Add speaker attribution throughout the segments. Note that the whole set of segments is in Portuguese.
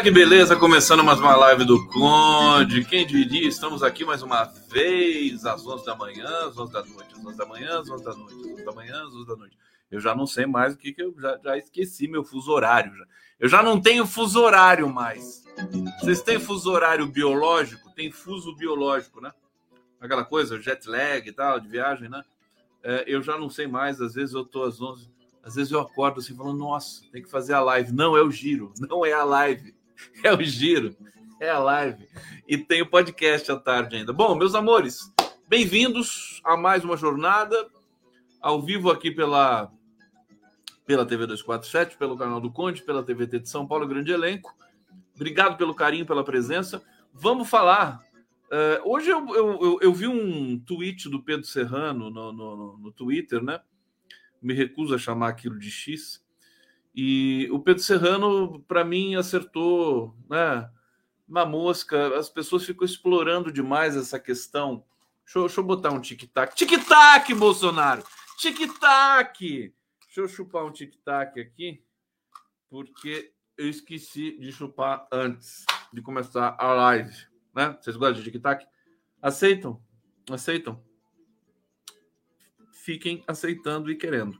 Speaker 1: Olha que beleza, começando mais uma live do Conde. Quem diria, estamos aqui mais uma vez às 11 da manhã, às 11 da noite, às 11 da manhã, às 11 da noite, às 11 da manhã, às 11 da noite. Eu já não sei mais o que, que eu já, já esqueci meu fuso horário. Já. Eu já não tenho fuso horário mais. Vocês têm fuso horário biológico? Tem fuso biológico, né? Aquela coisa, jet lag e tal, de viagem, né? É, eu já não sei mais, às vezes eu tô às 11 às vezes eu acordo assim falando, nossa, tem que fazer a live. Não, é o giro, não é a live, é o giro, é a live. E tem o podcast à tarde ainda. Bom, meus amores, bem-vindos a mais uma jornada ao vivo aqui pela pela TV 247, pelo canal do Conde, pela TVT de São Paulo, grande elenco. Obrigado pelo carinho, pela presença. Vamos falar. Uh, hoje eu, eu, eu, eu, vi um tweet do Pedro Serrano no, no, no Twitter, né? me recuso a chamar aquilo de X. E o Pedro Serrano, para mim, acertou, né? Uma mosca. As pessoas ficam explorando demais essa questão. Deixa eu, deixa eu botar um tic-tac. Tic-tac, Bolsonaro! Tic-tac! Deixa eu chupar um tic-tac aqui, porque eu esqueci de chupar antes de começar a live. Né? Vocês gostam de tic-tac? Aceitam? Aceitam? fiquem aceitando e querendo.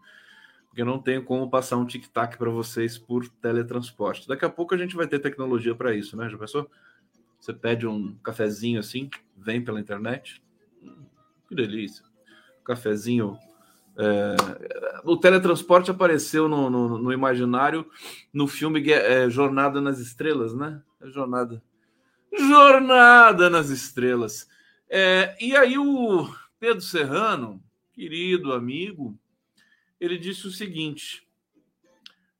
Speaker 1: Porque eu não tenho como passar um tic-tac para vocês por teletransporte. Daqui a pouco a gente vai ter tecnologia para isso, né? Já pensou? Você pede um cafezinho assim, vem pela internet. Que delícia. cafezinho. É... O teletransporte apareceu no, no, no imaginário no filme é, Jornada nas Estrelas, né? Jornada. Jornada nas Estrelas. É, e aí o Pedro Serrano, querido amigo, ele disse o seguinte: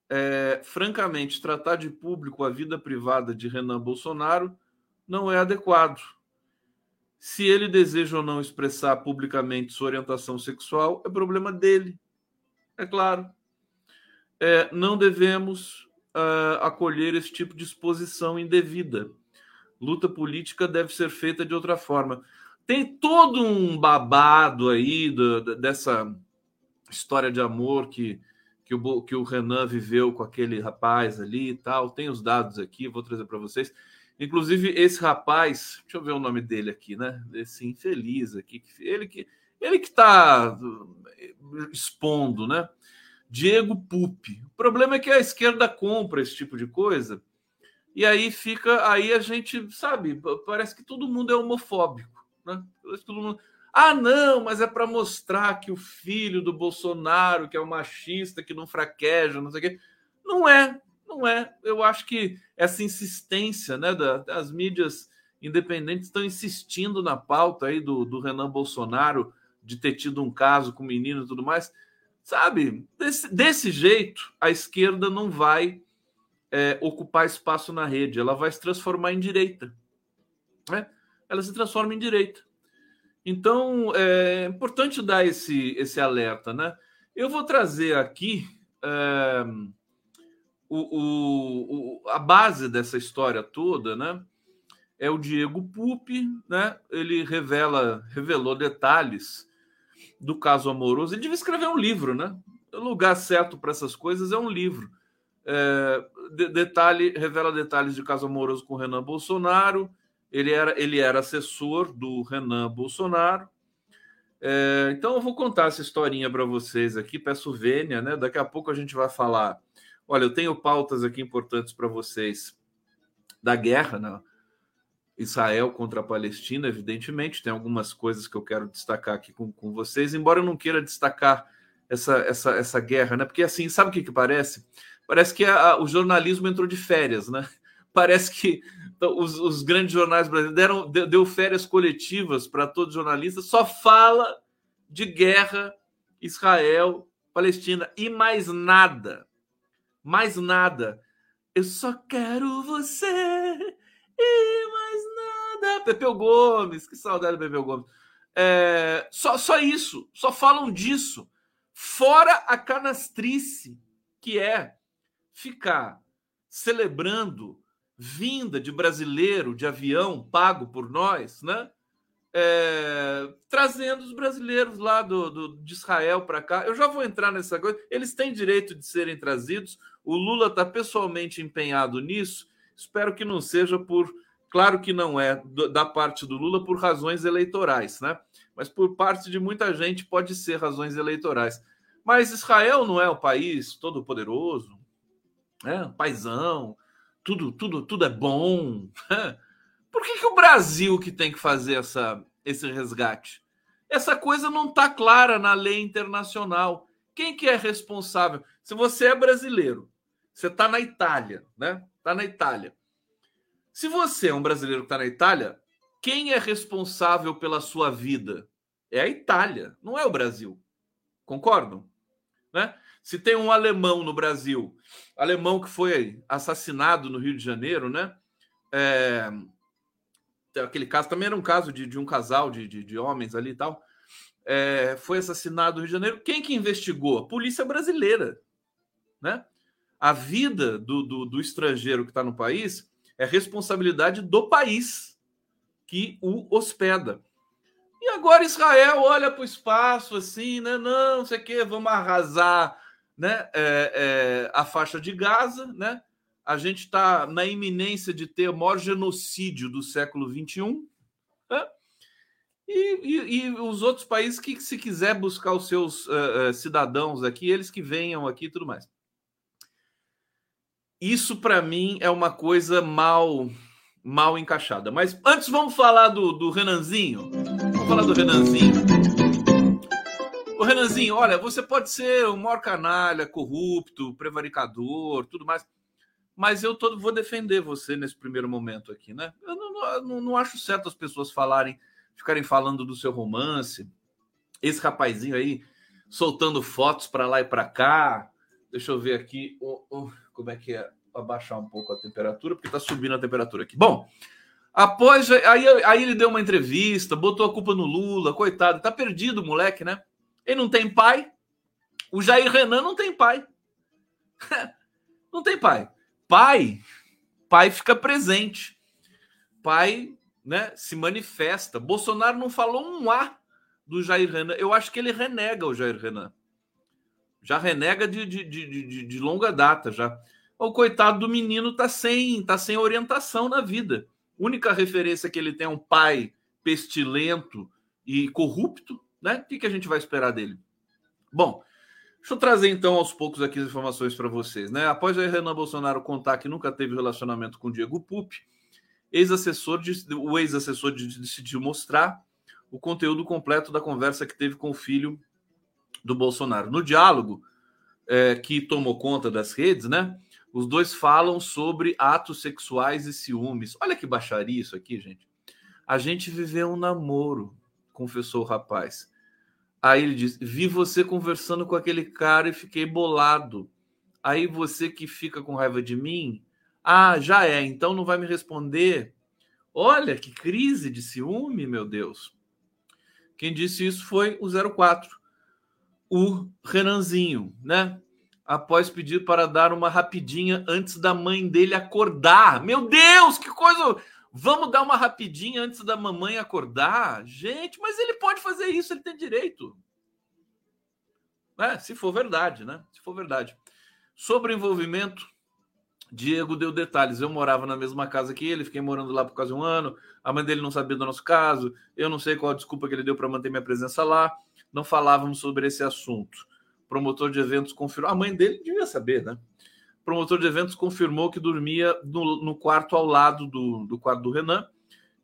Speaker 1: é, francamente, tratar de público a vida privada de Renan Bolsonaro não é adequado. Se ele deseja ou não expressar publicamente sua orientação sexual, é problema dele. É claro. É, não devemos uh, acolher esse tipo de exposição indevida. Luta política deve ser feita de outra forma. Tem todo um babado aí do, dessa história de amor que, que, o, que o Renan viveu com aquele rapaz ali e tal. Tem os dados aqui, vou trazer para vocês. Inclusive, esse rapaz, deixa eu ver o nome dele aqui, né? Esse infeliz aqui, ele que ele que está expondo, né? Diego Pupi. O problema é que a esquerda compra esse tipo de coisa e aí fica, aí a gente sabe, parece que todo mundo é homofóbico. Né? Todo mundo, ah, não, mas é para mostrar que o filho do Bolsonaro, que é um machista, que não fraqueja, não sei o quê. Não é, não é. Eu acho que essa insistência né, das mídias independentes estão insistindo na pauta aí do, do Renan Bolsonaro de ter tido um caso com o menino e tudo mais. Sabe, desse, desse jeito, a esquerda não vai é, ocupar espaço na rede, ela vai se transformar em direita. Né? ela se transforma em direita. Então, é importante dar esse, esse alerta, né? Eu vou trazer aqui é, o, o, a base dessa história toda, né? É o Diego Pupi, né? Ele revela, revelou detalhes do caso amoroso. Ele devia escrever um livro, né? O lugar certo para essas coisas é um livro. É, de, detalhe, revela detalhes de caso amoroso com Renan Bolsonaro, ele era, ele era assessor do Renan Bolsonaro. É, então eu vou contar essa historinha para vocês aqui, peço vênia, né? Daqui a pouco a gente vai falar. Olha, eu tenho pautas aqui importantes para vocês da guerra, né? Israel contra a Palestina, evidentemente. Tem algumas coisas que eu quero destacar aqui com, com vocês, embora eu não queira destacar essa, essa, essa guerra, né? Porque assim, sabe o que, que parece? Parece que a, o jornalismo entrou de férias, né? Parece que então, os, os, grandes jornais brasileiros deram deu, deu férias coletivas para todos os jornalistas, só fala de guerra, Israel, Palestina e mais nada. Mais nada. Eu só quero você e mais nada. Pepeu Gomes, que saudade do Pepeu Gomes. É, só, só isso, só falam disso. Fora a canastrice, que é ficar celebrando vinda de brasileiro de avião pago por nós, né? É, trazendo os brasileiros lá do, do de Israel para cá. Eu já vou entrar nessa coisa. Eles têm direito de serem trazidos. O Lula está pessoalmente empenhado nisso. Espero que não seja por. Claro que não é da parte do Lula por razões eleitorais, né? Mas por parte de muita gente pode ser razões eleitorais. Mas Israel não é o país todo poderoso, né? paisão, tudo, tudo, tudo é bom. Por que, que o Brasil que tem que fazer essa, esse resgate? Essa coisa não está clara na lei internacional. Quem que é responsável? Se você é brasileiro, você está na Itália, né? Está na Itália. Se você é um brasileiro que está na Itália, quem é responsável pela sua vida? É a Itália, não é o Brasil. Concordam? Né? Se tem um alemão no Brasil, alemão que foi assassinado no Rio de Janeiro, né? É, aquele caso também era um caso de, de um casal de, de, de, homens ali e tal. É, foi assassinado no Rio de Janeiro. Quem que investigou? A polícia brasileira. Né? A vida do, do, do estrangeiro que está no país é responsabilidade do país que o hospeda. E agora Israel olha para o espaço assim, né? Não, não sei o quê, vamos arrasar né? É, é, a faixa de Gaza, né? a gente está na iminência de ter o maior genocídio do século XXI. Né? E, e, e, os outros países que, se quiser buscar os seus uh, uh, cidadãos aqui, eles que venham aqui e tudo mais. Isso, para mim, é uma coisa mal mal encaixada. Mas antes, vamos falar do, do Renanzinho. Vamos falar do Renanzinho. Renanzinho, olha, você pode ser o maior canalha, corrupto, prevaricador, tudo mais mas eu todo vou defender você nesse primeiro momento aqui, né? Eu não, não, não acho certo as pessoas falarem, ficarem falando do seu romance. Esse rapazinho aí soltando fotos para lá e para cá. Deixa eu ver aqui oh, oh, como é que é abaixar um pouco a temperatura, porque está subindo a temperatura aqui. Bom, após aí, aí ele deu uma entrevista, botou a culpa no Lula, coitado, tá perdido o moleque, né? Ele não tem pai. O Jair Renan não tem pai. não tem pai pai, pai fica presente. Pai, né, se manifesta. Bolsonaro não falou um A do Jair Renan. Eu acho que ele renega o Jair Renan. Já renega de, de, de, de longa data já. O coitado do menino tá sem, tá sem orientação na vida. Única referência que ele tem é um pai pestilento e corrupto, né? O que, que a gente vai esperar dele? Bom, Deixa eu trazer então aos poucos aqui as informações para vocês. Né? Após o Renan Bolsonaro contar que nunca teve relacionamento com Diego Pupi, ex-assessor o ex-assessor decidiu mostrar o conteúdo completo da conversa que teve com o filho do Bolsonaro. No diálogo é, que tomou conta das redes, né? Os dois falam sobre atos sexuais e ciúmes. Olha que baixaria isso aqui, gente. A gente viveu um namoro, confessou o rapaz. Aí ele diz: Vi você conversando com aquele cara e fiquei bolado. Aí você que fica com raiva de mim, ah, já é, então não vai me responder. Olha que crise de ciúme, meu Deus. Quem disse isso foi o 04, o Renanzinho, né? Após pedir para dar uma rapidinha antes da mãe dele acordar. Meu Deus, que coisa! Vamos dar uma rapidinha antes da mamãe acordar? Gente, mas ele pode fazer isso, ele tem direito. É, se for verdade, né? Se for verdade. Sobre o envolvimento, Diego deu detalhes. Eu morava na mesma casa que ele, fiquei morando lá por quase um ano. A mãe dele não sabia do nosso caso. Eu não sei qual a desculpa que ele deu para manter minha presença lá. Não falávamos sobre esse assunto. Promotor de eventos confirmou. A mãe dele devia saber, né? Promotor de eventos confirmou que dormia no, no quarto ao lado do, do, quarto do Renan,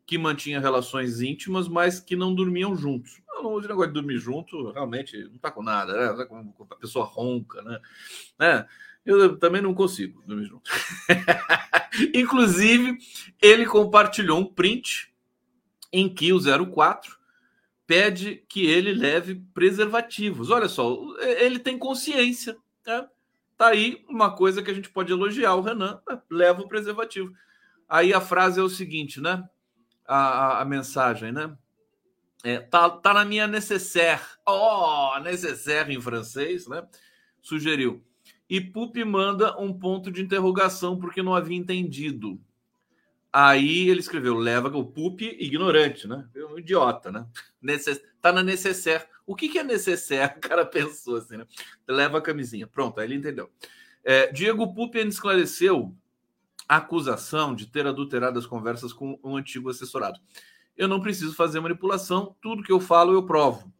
Speaker 1: que mantinha relações íntimas, mas que não dormiam juntos. Não uso negócio de dormir junto, realmente não tá com nada, né? Tá com a pessoa ronca, né? É, eu também não consigo dormir junto. Inclusive, ele compartilhou um print em que o 04 pede que ele leve preservativos. Olha só, ele tem consciência, né? Tá aí uma coisa que a gente pode elogiar o Renan, leva o preservativo. Aí a frase é o seguinte, né? A, a, a mensagem, né? É, tá, tá na minha necessaire. Oh, necessaire em francês, né? Sugeriu. E Pupi manda um ponto de interrogação porque não havia entendido. Aí ele escreveu: leva o Pupi ignorante, né? Um idiota, né? Necess... Tá na necessaire. O que, que é necessário? O cara pensou assim, né? Leva a camisinha. Pronto, aí ele entendeu. É, Diego Pupi esclareceu a acusação de ter adulterado as conversas com um antigo assessorado. Eu não preciso fazer manipulação, tudo que eu falo eu provo.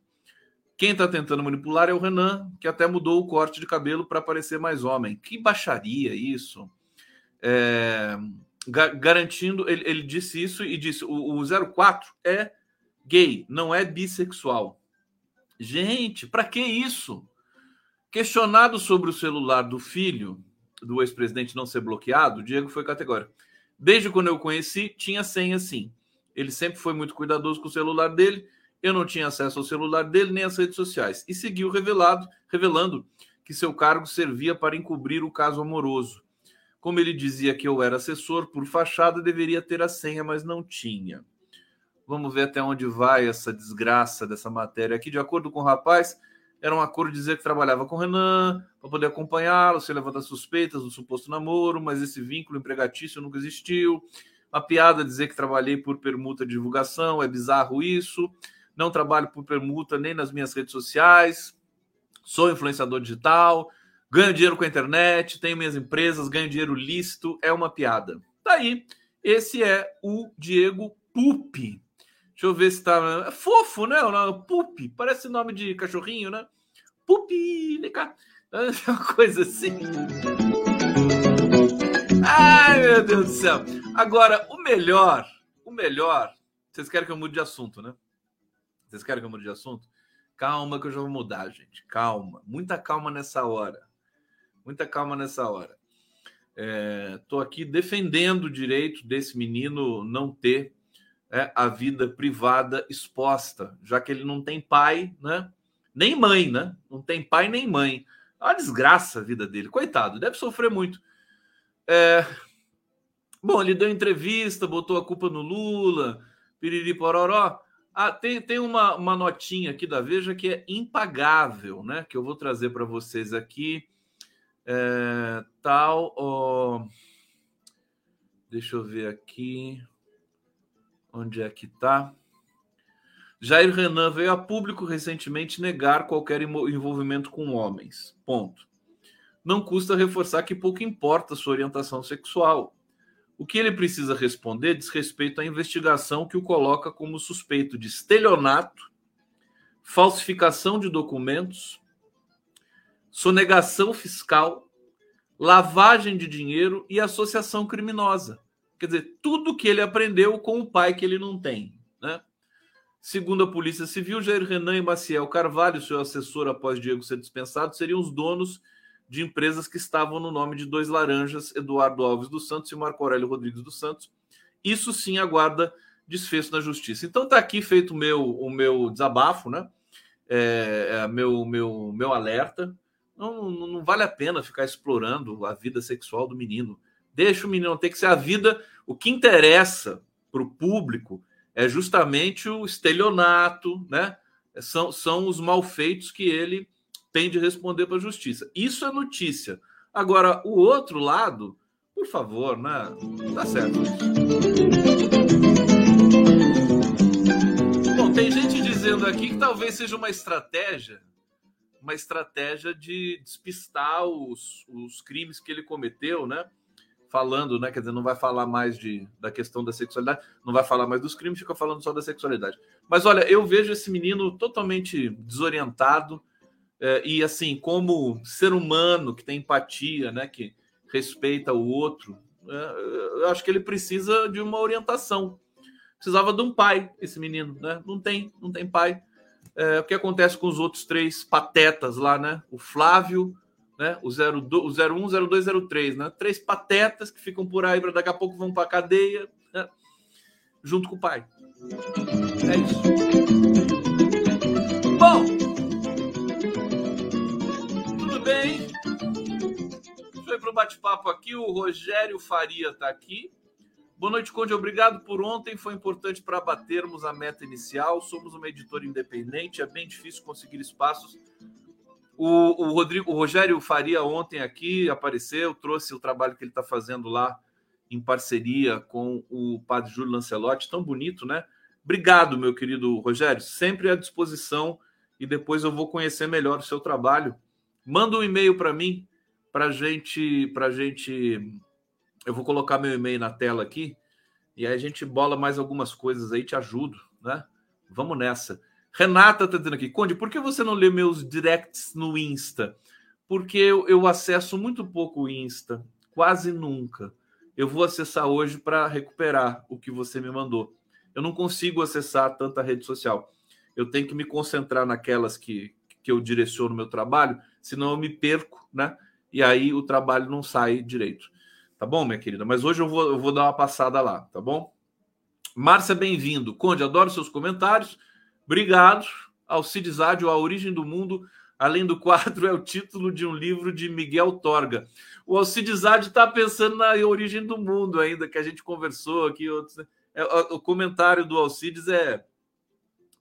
Speaker 1: Quem está tentando manipular é o Renan, que até mudou o corte de cabelo para parecer mais homem. Que baixaria isso! É, garantindo, ele, ele, disse isso e disse: o, o 04 é gay, não é bissexual. Gente, para que isso? Questionado sobre o celular do filho do ex-presidente não ser bloqueado, Diego foi categórico. Desde quando eu conheci, tinha senha sim. Ele sempre foi muito cuidadoso com o celular dele eu não tinha acesso ao celular dele nem às redes sociais e seguiu revelado, revelando que seu cargo servia para encobrir o caso amoroso. Como ele dizia que eu era assessor por fachada, deveria ter a senha, mas não tinha. Vamos ver até onde vai essa desgraça dessa matéria aqui. De acordo com o rapaz, era um acordo dizer que trabalhava com Renan para poder acompanhá-lo, se levantar suspeitas do suposto namoro, mas esse vínculo empregatício nunca existiu. Uma piada dizer que trabalhei por permuta de divulgação, é bizarro isso não trabalho por permuta nem nas minhas redes sociais, sou influenciador digital, ganho dinheiro com a internet, tenho minhas empresas, ganho dinheiro lícito, é uma piada. Tá aí, esse é o Diego Pupi. Deixa eu ver se tá. É fofo, né? O nome Pupi, parece nome de cachorrinho, né? Pupi, é uma coisa assim. Ai, meu Deus do céu. Agora, o melhor, o melhor. Vocês querem que eu mude de assunto, né? Vocês querem que eu mude de assunto? Calma que eu já vou mudar, gente. Calma. Muita calma nessa hora. Muita calma nessa hora. Estou é, aqui defendendo o direito desse menino não ter é, a vida privada exposta, já que ele não tem pai, né? Nem mãe, né? Não tem pai nem mãe. É uma desgraça a vida dele. Coitado, deve sofrer muito. É... Bom, ele deu entrevista, botou a culpa no Lula, piriri pororó. Ah, tem, tem uma, uma notinha aqui da Veja que é impagável, né? Que eu vou trazer para vocês aqui. É, tal. Ó, deixa eu ver aqui. Onde é que tá? Jair Renan veio a público recentemente negar qualquer envolvimento com homens. Ponto. Não custa reforçar que pouco importa sua orientação sexual. O que ele precisa responder diz respeito à investigação que o coloca como suspeito de estelionato, falsificação de documentos, sonegação fiscal, lavagem de dinheiro e associação criminosa. Quer dizer, tudo que ele aprendeu com o pai que ele não tem. Né? Segundo a Polícia Civil, Jair Renan e Maciel Carvalho, seu assessor após Diego ser dispensado, seriam os donos de empresas que estavam no nome de dois laranjas, Eduardo Alves dos Santos e Marco Aurélio Rodrigues dos Santos. Isso sim aguarda desfecho na justiça. Então está aqui feito o meu, o meu desabafo, né? É, é, meu, meu, meu alerta. Não, não, não, vale a pena ficar explorando a vida sexual do menino. Deixa o menino ter que ser a vida. O que interessa para o público é justamente o estelionato, né? São, são os malfeitos que ele tem de responder para a justiça. Isso é notícia. Agora, o outro lado, por favor, né? Tá certo. Bom, tem gente dizendo aqui que talvez seja uma estratégia, uma estratégia de despistar os, os crimes que ele cometeu, né? Falando, né? Quer dizer, não vai falar mais de, da questão da sexualidade, não vai falar mais dos crimes, fica falando só da sexualidade. Mas olha, eu vejo esse menino totalmente desorientado é, e assim, como ser humano que tem empatia, né, que respeita o outro, é, eu acho que ele precisa de uma orientação. Precisava de um pai, esse menino, né? Não tem, não tem pai. É, o que acontece com os outros três patetas lá, né? O Flávio, né? O, 02, o 01, 02, 03, né? Três patetas que ficam por aí para daqui a pouco vão para a cadeia, né? junto com o pai. É isso. Bom, bem? Foi para o bate-papo aqui. O Rogério Faria está aqui. Boa noite, Conde. Obrigado por ontem. Foi importante para batermos a meta inicial. Somos uma editora independente. É bem difícil conseguir espaços. O, o Rodrigo, o Rogério Faria ontem aqui apareceu, trouxe o trabalho que ele está fazendo lá em parceria com o Padre Júlio Lancelotti. Tão bonito, né? Obrigado, meu querido Rogério. Sempre à disposição e depois eu vou conhecer melhor o seu trabalho manda um e-mail para mim para gente, para gente, eu vou colocar meu e-mail na tela aqui e aí a gente bola mais algumas coisas aí, te ajudo, né? Vamos nessa. Renata tá dizendo aqui, Conde, por que você não lê meus directs no Insta? Porque eu, eu acesso muito pouco o Insta, quase nunca. Eu vou acessar hoje para recuperar o que você me mandou. Eu não consigo acessar tanta rede social. Eu tenho que me concentrar naquelas que, que eu direciono meu trabalho, senão eu me perco, né? E aí o trabalho não sai direito. Tá bom, minha querida? Mas hoje eu vou, eu vou dar uma passada lá, tá bom? Márcia, bem-vindo. Conde, adoro seus comentários. Obrigado. Alcides Ádio, A Origem do Mundo, além do quadro, é o título de um livro de Miguel Torga. O Alcides Ádio está pensando na origem do mundo ainda, que a gente conversou aqui. Outros, né? é, o comentário do Alcides é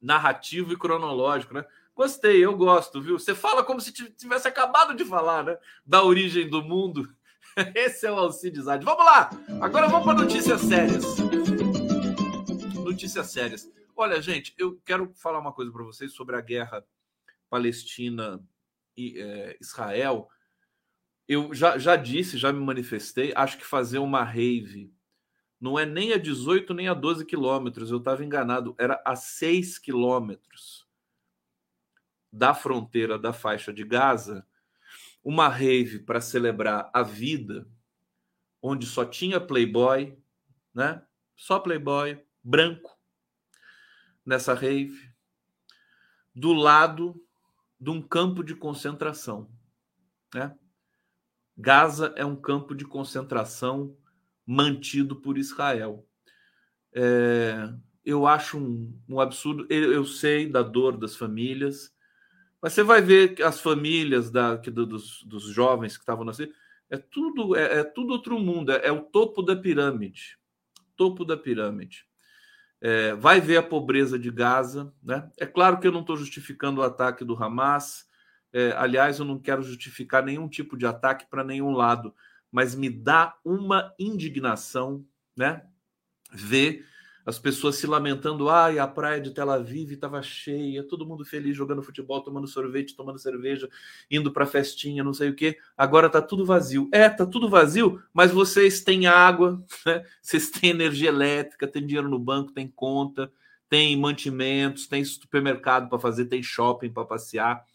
Speaker 1: narrativo e cronológico, né? Gostei, eu gosto, viu? Você fala como se tivesse acabado de falar, né? Da origem do mundo. Esse é o Alcides Ade. Vamos lá! Agora vamos para notícias sérias. Notícias sérias. Olha, gente, eu quero falar uma coisa para vocês sobre a guerra Palestina e é, Israel. Eu já, já disse, já me manifestei. Acho que fazer uma rave não é nem a 18 nem a 12 quilômetros. Eu estava enganado. Era a 6 quilômetros da fronteira da faixa de Gaza uma rave para celebrar a vida, onde só tinha playboy, né? Só playboy branco nessa rave, do lado de um campo de concentração, né? Gaza é um campo de concentração mantido por Israel. É, eu acho um, um absurdo. Eu, eu, sei da dor das famílias, mas você vai ver que as famílias da, que, dos, dos jovens que estavam nascendo, é tudo, é, é tudo outro mundo, é, é, o topo da pirâmide. Topo da pirâmide. É, vai ver a pobreza de Gaza. Né? É claro que eu não estou justificando o ataque do Hamas. É, aliás, eu não quero justificar nenhum tipo de ataque para nenhum lado, mas me dá uma indignação né? ver as pessoas se lamentando, ai, a praia de Tel Aviv estava cheia, todo mundo feliz jogando futebol, tomando sorvete, tomando cerveja, indo para festinha, não sei o que. Agora tá tudo vazio. É, tá tudo vazio, mas vocês têm água, né? vocês têm energia elétrica, tem dinheiro no banco, tem conta, tem mantimentos, tem supermercado para fazer, tem shopping para passear.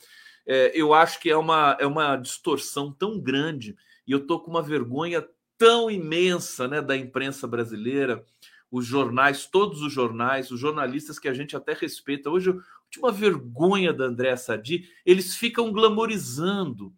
Speaker 1: É, eu acho que é uma, é uma distorção tão grande e eu tô com uma vergonha tão imensa, né, da imprensa brasileira os jornais, todos os jornais, os jornalistas que a gente até respeita. Hoje, a última vergonha da André Sadi, eles ficam glamorizando,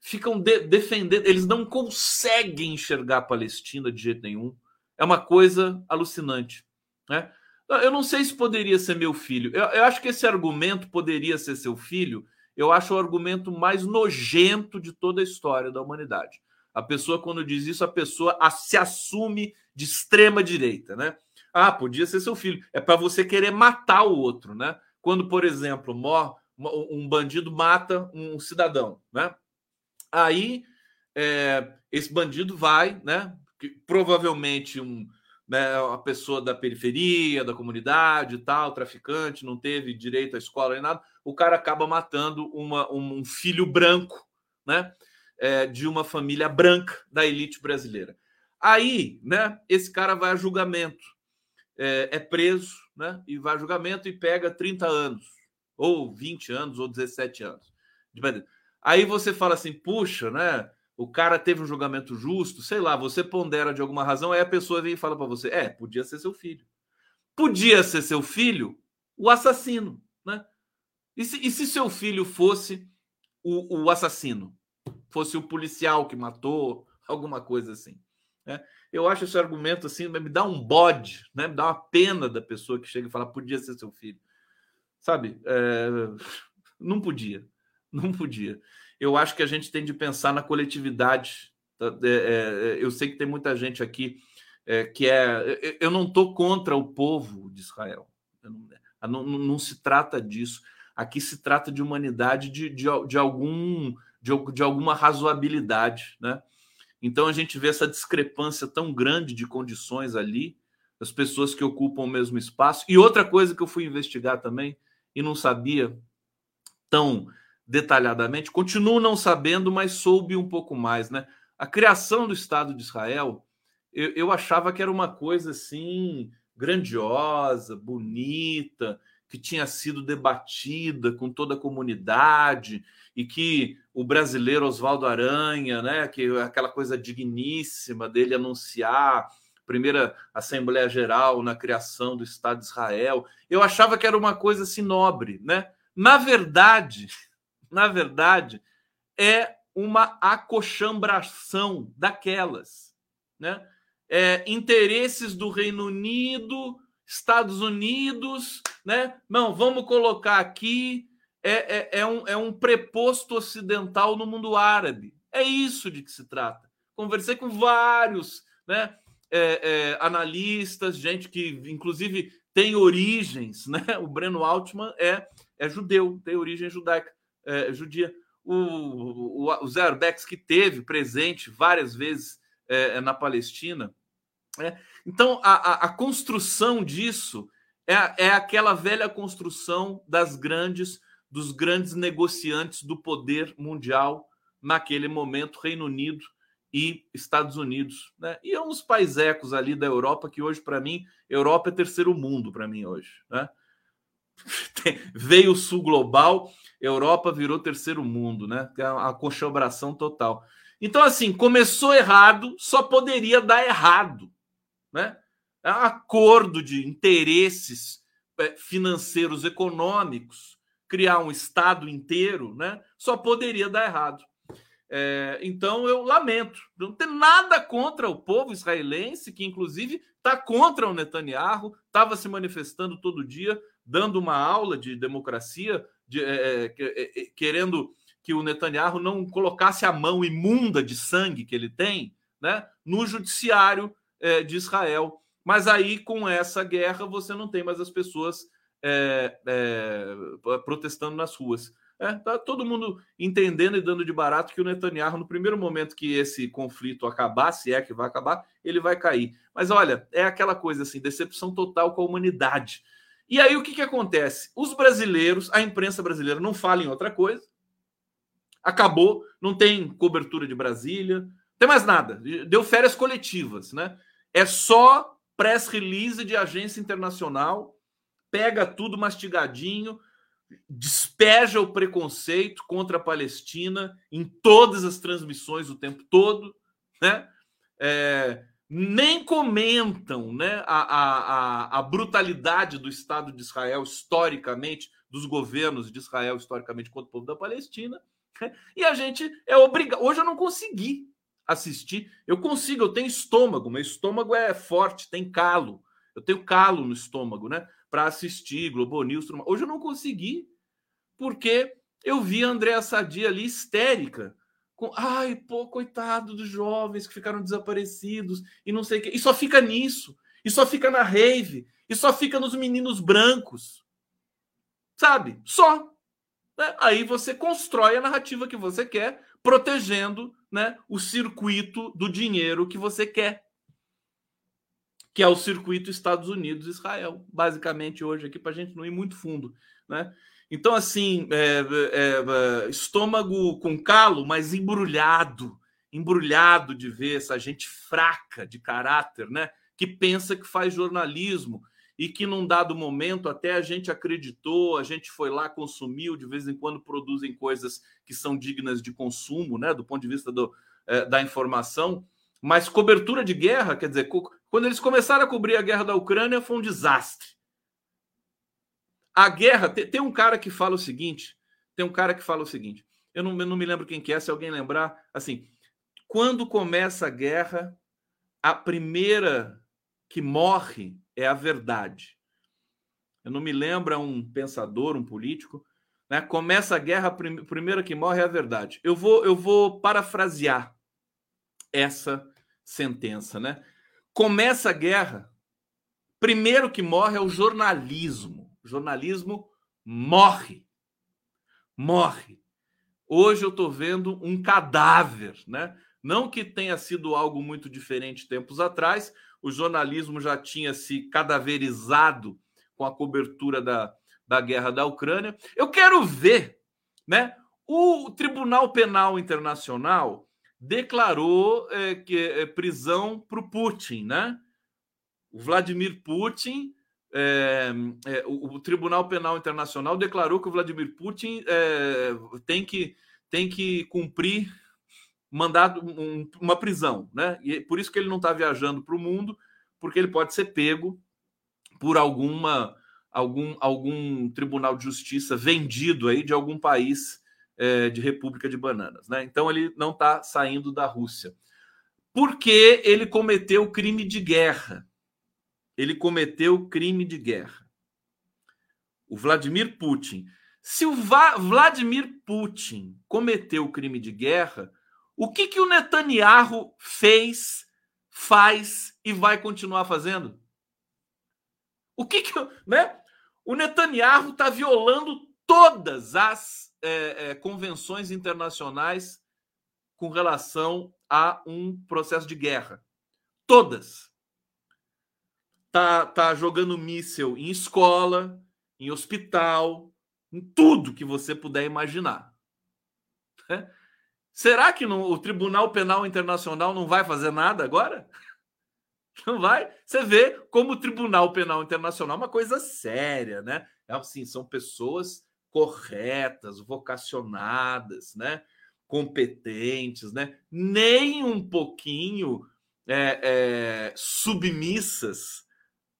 Speaker 1: ficam de defendendo, eles não conseguem enxergar a Palestina de jeito nenhum. É uma coisa alucinante. Né? Eu não sei se poderia ser meu filho. Eu, eu acho que esse argumento poderia ser seu filho. Eu acho o argumento mais nojento de toda a história da humanidade. A pessoa, quando diz isso, a pessoa se assume de extrema direita, né? Ah, podia ser seu filho. É para você querer matar o outro, né? Quando, por exemplo, um bandido mata um cidadão, né? Aí é, esse bandido vai, né? Provavelmente um, né, uma pessoa da periferia, da comunidade tal, traficante, não teve direito à escola nem nada. O cara acaba matando uma, um filho branco, né? É, de uma família branca da elite brasileira. Aí, né, esse cara vai a julgamento, é, é, preso, né, e vai a julgamento e pega 30 anos, ou 20 anos, ou 17 anos. Aí você fala assim, puxa, né, o cara teve um julgamento justo, sei lá, você pondera de alguma razão, aí a pessoa vem e fala para você, é, podia ser seu filho. Podia ser seu filho o assassino, né? E se, e se seu filho fosse o, o assassino? Fosse o policial que matou, alguma coisa assim. Né? Eu acho esse argumento assim, me dá um bode, né? me dá uma pena da pessoa que chega e fala, podia ser seu filho. Sabe? É... Não podia, não podia. Eu acho que a gente tem de pensar na coletividade. Tá? É, é, eu sei que tem muita gente aqui é, que é. Eu não estou contra o povo de Israel. Não, não, não, se trata disso. Aqui se trata de humanidade, de, de, de algum, de, de alguma razoabilidade, né? Então a gente vê essa discrepância tão grande de condições ali, as pessoas que ocupam o mesmo espaço. E outra coisa que eu fui investigar também e não sabia tão detalhadamente. Continuo não sabendo, mas soube um pouco mais, né? A criação do Estado de Israel, eu, eu achava que era uma coisa assim grandiosa, bonita, que tinha sido debatida com toda a comunidade e que o brasileiro Oswaldo Aranha, né, que aquela coisa digníssima dele anunciar primeira Assembleia Geral na criação do Estado de Israel. Eu achava que era uma coisa assim nobre, né? Na verdade, na verdade, é uma acochambração daquelas, né? É, interesses do Reino Unido, Estados Unidos, né? Não, vamos colocar aqui é, é, é, um, é um preposto ocidental no mundo árabe. É isso de que se trata. Conversei com vários, né? É, é, analistas, gente que inclusive tem origens, né? O Breno Altman é, é judeu, tem origem judaica, é, judia. O, o, o Zé Arbex, que teve presente várias vezes é, na Palestina. Né? Então, a, a, a, construção disso é, é aquela velha construção das grandes, dos grandes negociantes do poder mundial naquele momento, Reino Unido e Estados Unidos, né? E é uns paisecos ali da Europa que hoje para mim, Europa é terceiro mundo para mim hoje, né? Veio o sul global, Europa virou terceiro mundo, né? É a conchabração total. Então assim, começou errado, só poderia dar errado, né? É acordo de interesses é, financeiros econômicos, criar um estado inteiro, né? Só poderia dar errado. É, então eu lamento. Não tem nada contra o povo israelense, que inclusive está contra o Netanyahu, estava se manifestando todo dia, dando uma aula de democracia, de, é, é, é, querendo que o Netanyahu não colocasse a mão imunda de sangue que ele tem né, no judiciário é, de Israel. Mas aí, com essa guerra, você não tem mais as pessoas protestando nas ruas. É, tá todo mundo entendendo e dando de barato que o Netanyahu, no primeiro momento que esse conflito acabar, se é que vai acabar, ele vai cair. Mas olha, é aquela coisa assim, decepção total com a humanidade. E aí o que, que acontece? Os brasileiros, a imprensa brasileira não fala em outra coisa. Acabou, não tem cobertura de Brasília, não tem mais nada. Deu férias coletivas, né? É só press release de agência internacional, pega tudo mastigadinho despeja o preconceito contra a Palestina em todas as transmissões o tempo todo, né? É, nem comentam né, a, a, a, brutalidade do Estado de Israel historicamente, dos governos de Israel historicamente contra o povo da Palestina. Né? E a gente é obrigado. Hoje eu não consegui assistir. Eu consigo, eu tenho estômago, meu estômago é forte, tem calo. Eu tenho calo no estômago, né? para assistir Globo News. Hoje eu não consegui, porque eu vi a Andréa Sadia ali histérica. Com, Ai, pô, coitado dos jovens que ficaram desaparecidos e não sei o quê. E só fica nisso. E só fica na rave. E só fica nos meninos brancos. Sabe? Só. Né? Aí você constrói a narrativa que você quer, protegendo né, o circuito do dinheiro que você quer que é o circuito Estados Unidos-Israel, basicamente hoje aqui para a gente não ir muito fundo, né? Então assim, é, é, é, estômago com calo, mas embrulhado, embrulhado de ver essa gente fraca de caráter, né? Que pensa que faz jornalismo e que num dado momento até a gente acreditou, a gente foi lá, consumiu, de vez em quando produzem coisas que são dignas de consumo, né? Do ponto de vista do, é, da informação. Mas cobertura de guerra, quer dizer, quando eles começaram a cobrir a guerra da Ucrânia, foi um desastre. A guerra. Tem, tem um cara que fala o seguinte: tem um cara que fala o seguinte. Eu não, eu não me lembro quem que é, se alguém lembrar. Assim, quando começa a guerra, a primeira que morre é a verdade. Eu não me lembro, um pensador, um político. Né? Começa a guerra, a primeira que morre é a verdade. Eu vou, eu vou parafrasear essa sentença, né? Começa a guerra, primeiro que morre é o jornalismo. O jornalismo morre. Morre. Hoje eu estou vendo um cadáver, né? Não que tenha sido algo muito diferente tempos atrás, o jornalismo já tinha se cadaverizado com a cobertura da, da guerra da Ucrânia. Eu quero ver, né? O Tribunal Penal Internacional declarou é, que é, prisão para o Putin, né? O Vladimir Putin, é, é, o, o, Tribunal Penal Internacional declarou que o Vladimir Putin é, tem, que, tem que cumprir mandado um, uma prisão, né? E por isso que ele não está viajando para o mundo, porque ele pode ser pego por alguma algum, algum tribunal de justiça vendido aí de algum país é, de República de Bananas, né? Então ele não está saindo da Rússia. Porque ele cometeu crime de guerra. Ele cometeu crime de guerra. O Vladimir Putin. Se o Va Vladimir Putin cometeu crime de guerra, o que, que o Netanyahu fez, faz e vai continuar fazendo? O que que, né? O Netanyahu está violando todas as é, é, convenções internacionais com relação a um processo de guerra. Todas. Tá, tá jogando míssel em escola, em hospital, em tudo que você puder imaginar. É? Será que o Tribunal Penal Internacional não vai fazer nada agora? Não vai. Você vê como o Tribunal Penal Internacional é uma coisa séria, né? É assim, são pessoas corretas, vocacionadas, né? Competentes, né? Nem um pouquinho é, é, submissas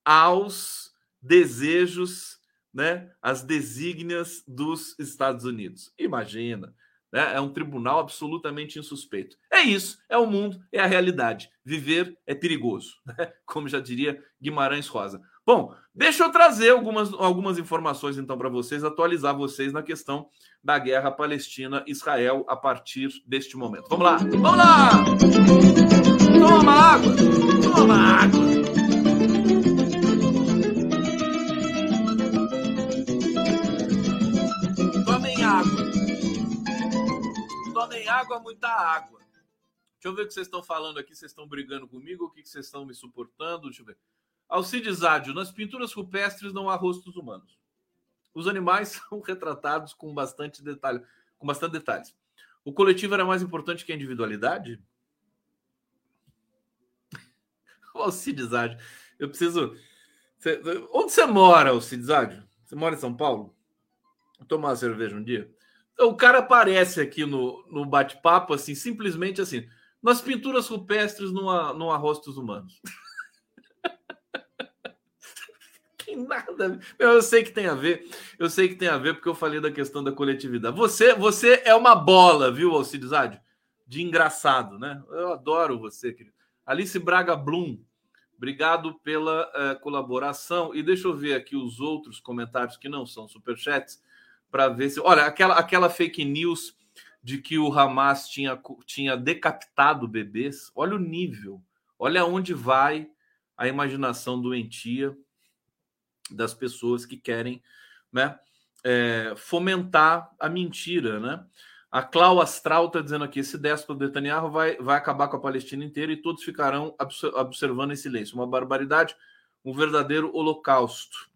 Speaker 1: aos desejos, né? As desígnias dos Estados Unidos. Imagina. Né? É um tribunal absolutamente insuspeito. É isso, é o mundo, é a realidade. Viver é perigoso, né? como já diria Guimarães Rosa. Bom, deixa eu trazer algumas, algumas informações então para vocês, atualizar vocês na questão da guerra Palestina-Israel a partir deste momento. Vamos lá, vamos lá! Toma água! Toma água! Muita água. Deixa eu ver o que vocês estão falando aqui. Vocês estão brigando comigo? O que vocês estão me suportando? Deixa eu ver. Alcides Ádio, nas pinturas rupestres não há rostos humanos. Os animais são retratados com bastante detalhe, com bastante detalhes. O coletivo era mais importante que a individualidade? Alcides Ádio, eu preciso. Onde você mora, Alcides Ádio? Você mora em São Paulo? Vou tomar uma cerveja um dia? O cara aparece aqui no, no bate-papo, assim, simplesmente assim, nas pinturas rupestres não há, há rostos humanos. tem nada. Eu sei que tem a ver. Eu sei que tem a ver porque eu falei da questão da coletividade. Você, você é uma bola, viu, Alcides Ádio? De engraçado, né? Eu adoro você, querido. Alice Braga Blum, obrigado pela uh, colaboração. E deixa eu ver aqui os outros comentários que não são superchats para ver se. Olha, aquela, aquela fake news de que o Hamas tinha, tinha decapitado bebês, olha o nível, olha onde vai a imaginação doentia das pessoas que querem né, é, fomentar a mentira. Né? A Clau Astral está dizendo aqui: esse déspota Netanyahu vai, vai acabar com a Palestina inteira e todos ficarão observando em silêncio. Uma barbaridade, um verdadeiro holocausto.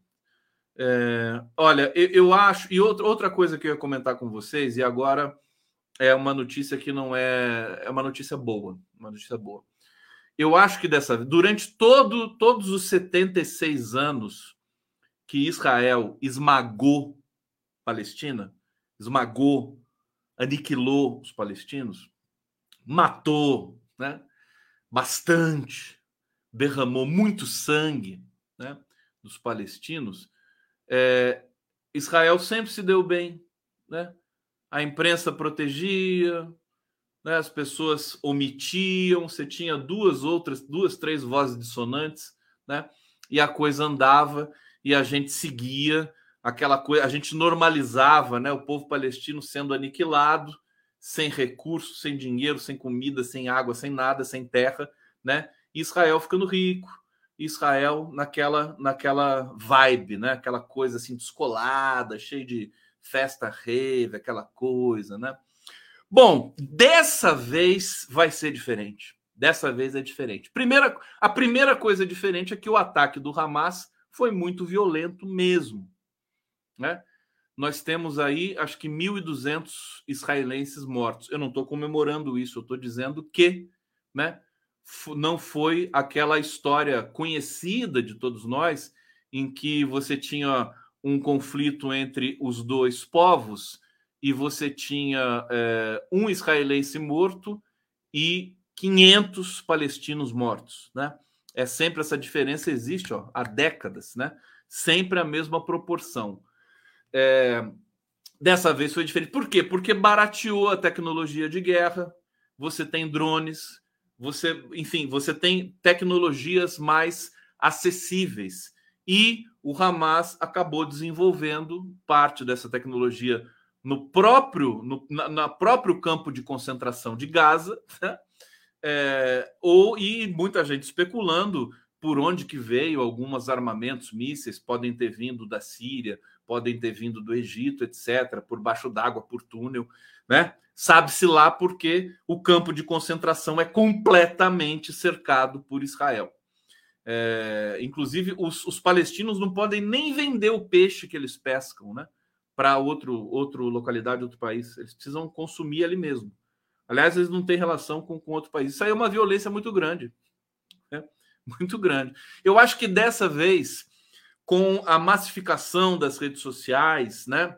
Speaker 1: É, olha, eu, eu, acho. E outra, outra coisa que eu ia comentar com vocês, e agora é uma notícia que não é. É uma notícia boa. Uma notícia boa. Eu acho que dessa durante todo, todos os 76 anos que Israel esmagou Palestina, esmagou, aniquilou os palestinos, matou, né? Bastante, derramou muito sangue, né? Dos palestinos é, Israel sempre se deu bem, né? A imprensa protegia, né? as pessoas omitiam, você tinha duas outras, duas, três vozes dissonantes, né? E a coisa andava e a gente seguia aquela coisa, a gente normalizava, né? O povo palestino sendo aniquilado, sem recursos, sem dinheiro, sem comida, sem água, sem nada, sem terra, né? Israel ficando rico, Israel naquela naquela vibe, né? Aquela coisa assim descolada, cheia de festa rave, aquela coisa, né? Bom, dessa vez vai ser diferente. Dessa vez é diferente. Primeira, a primeira coisa diferente é que o ataque do Hamas foi muito violento mesmo, né? nós temos aí, acho que 1.200 israelenses mortos. Eu não estou comemorando isso, eu estou dizendo que né, não foi aquela história conhecida de todos nós, em que você tinha um conflito entre os dois povos e você tinha é, um israelense morto e 500 palestinos mortos, né? É sempre essa diferença existe ó, há décadas, né? Sempre a mesma proporção. É, dessa vez foi diferente. Por quê? Porque barateou a tecnologia de guerra. Você tem drones, você, enfim, você tem tecnologias mais acessíveis. E o Hamas acabou desenvolvendo parte dessa tecnologia no próprio, no na, na próprio campo de concentração de Gaza, né? é, ou e muita gente especulando por onde que veio alguns armamentos, mísseis podem ter vindo da Síria, podem ter vindo do Egito, etc., por baixo d'água, por túnel, né? Sabe-se lá porque o campo de concentração é completamente cercado por Israel. É, inclusive, os, os, palestinos não podem nem vender o peixe que eles pescam, né? Para outro, outro localidade, outro país. Eles precisam consumir ali mesmo. Aliás, eles não têm relação com, com outro país. Isso aí é uma violência muito grande. Né? Muito grande. Eu acho que dessa vez com a massificação das redes sociais, né?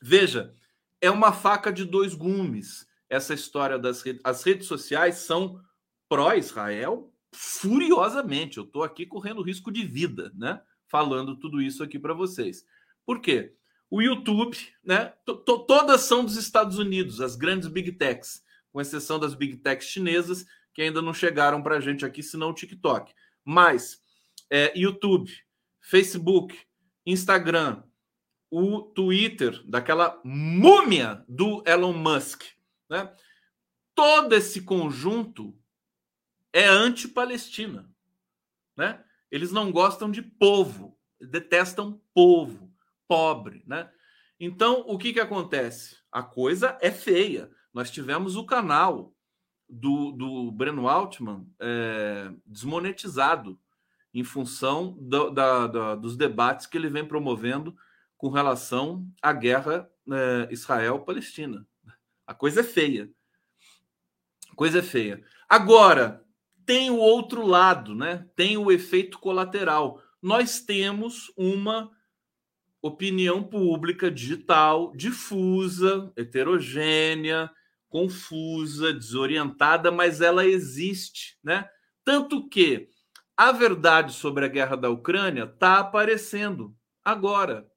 Speaker 1: Veja, é uma faca de dois gumes. Essa história das redes, as redes sociais são pró-Israel furiosamente. Eu estou aqui correndo risco de vida, né? Falando tudo isso aqui para vocês. Por quê? O YouTube, né? Todas são dos Estados Unidos, as grandes big techs, com exceção das big techs chinesas que ainda não chegaram para a gente aqui, senão o TikTok. Mas é, YouTube, Facebook, Instagram, o Twitter, daquela múmia do Elon Musk, né? Todo esse conjunto é anti-Palestina, né? Eles não gostam de povo, detestam povo, pobre, né? Então, o que que acontece? A coisa é feia. Nós tivemos o canal do, do Breno Altman é, desmonetizado em função do, da, da, dos debates que ele vem promovendo com relação à guerra é, Israel-Palestina. A coisa é feia. A coisa é feia. Agora, tem o outro lado, né? Tem o efeito colateral. Nós temos uma opinião pública digital difusa, heterogênea, confusa, desorientada, mas ela existe, né? Tanto que a verdade sobre a guerra da Ucrânia está aparecendo agora,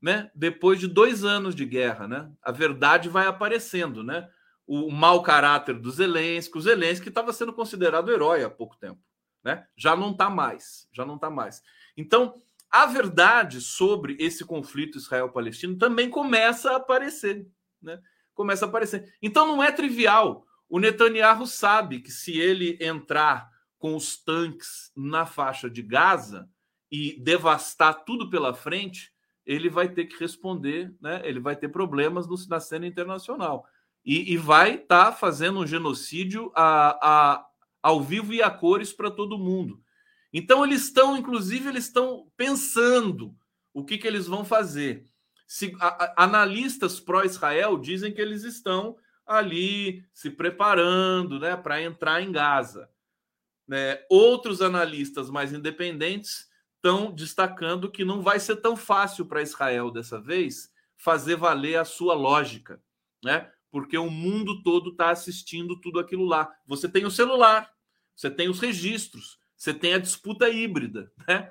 Speaker 1: né? Depois de dois anos de guerra, né? A verdade vai aparecendo, né? O, mau caráter do Zelensky, o Zelensky estava sendo considerado herói há pouco tempo, né? Já não está mais, já não está mais. Então, a verdade sobre esse conflito Israel-Palestino também começa a aparecer, né? Começa a aparecer. Então, não é trivial. O Netanyahu sabe que se ele entrar com os tanques na faixa de Gaza e devastar tudo pela frente, ele vai ter que responder, né? Ele vai ter problemas no, na cena internacional e, e vai estar tá fazendo um genocídio a, a, ao vivo e a cores para todo mundo. Então eles estão, inclusive, eles estão pensando o que, que eles vão fazer. Se, a, analistas pró-Israel dizem que eles estão ali se preparando, né, para entrar em Gaza. Né? Outros analistas mais independentes estão destacando que não vai ser tão fácil para Israel dessa vez fazer valer a sua lógica, né? Porque o mundo todo está assistindo tudo aquilo lá. Você tem o celular, você tem os registros, você tem a disputa híbrida, né?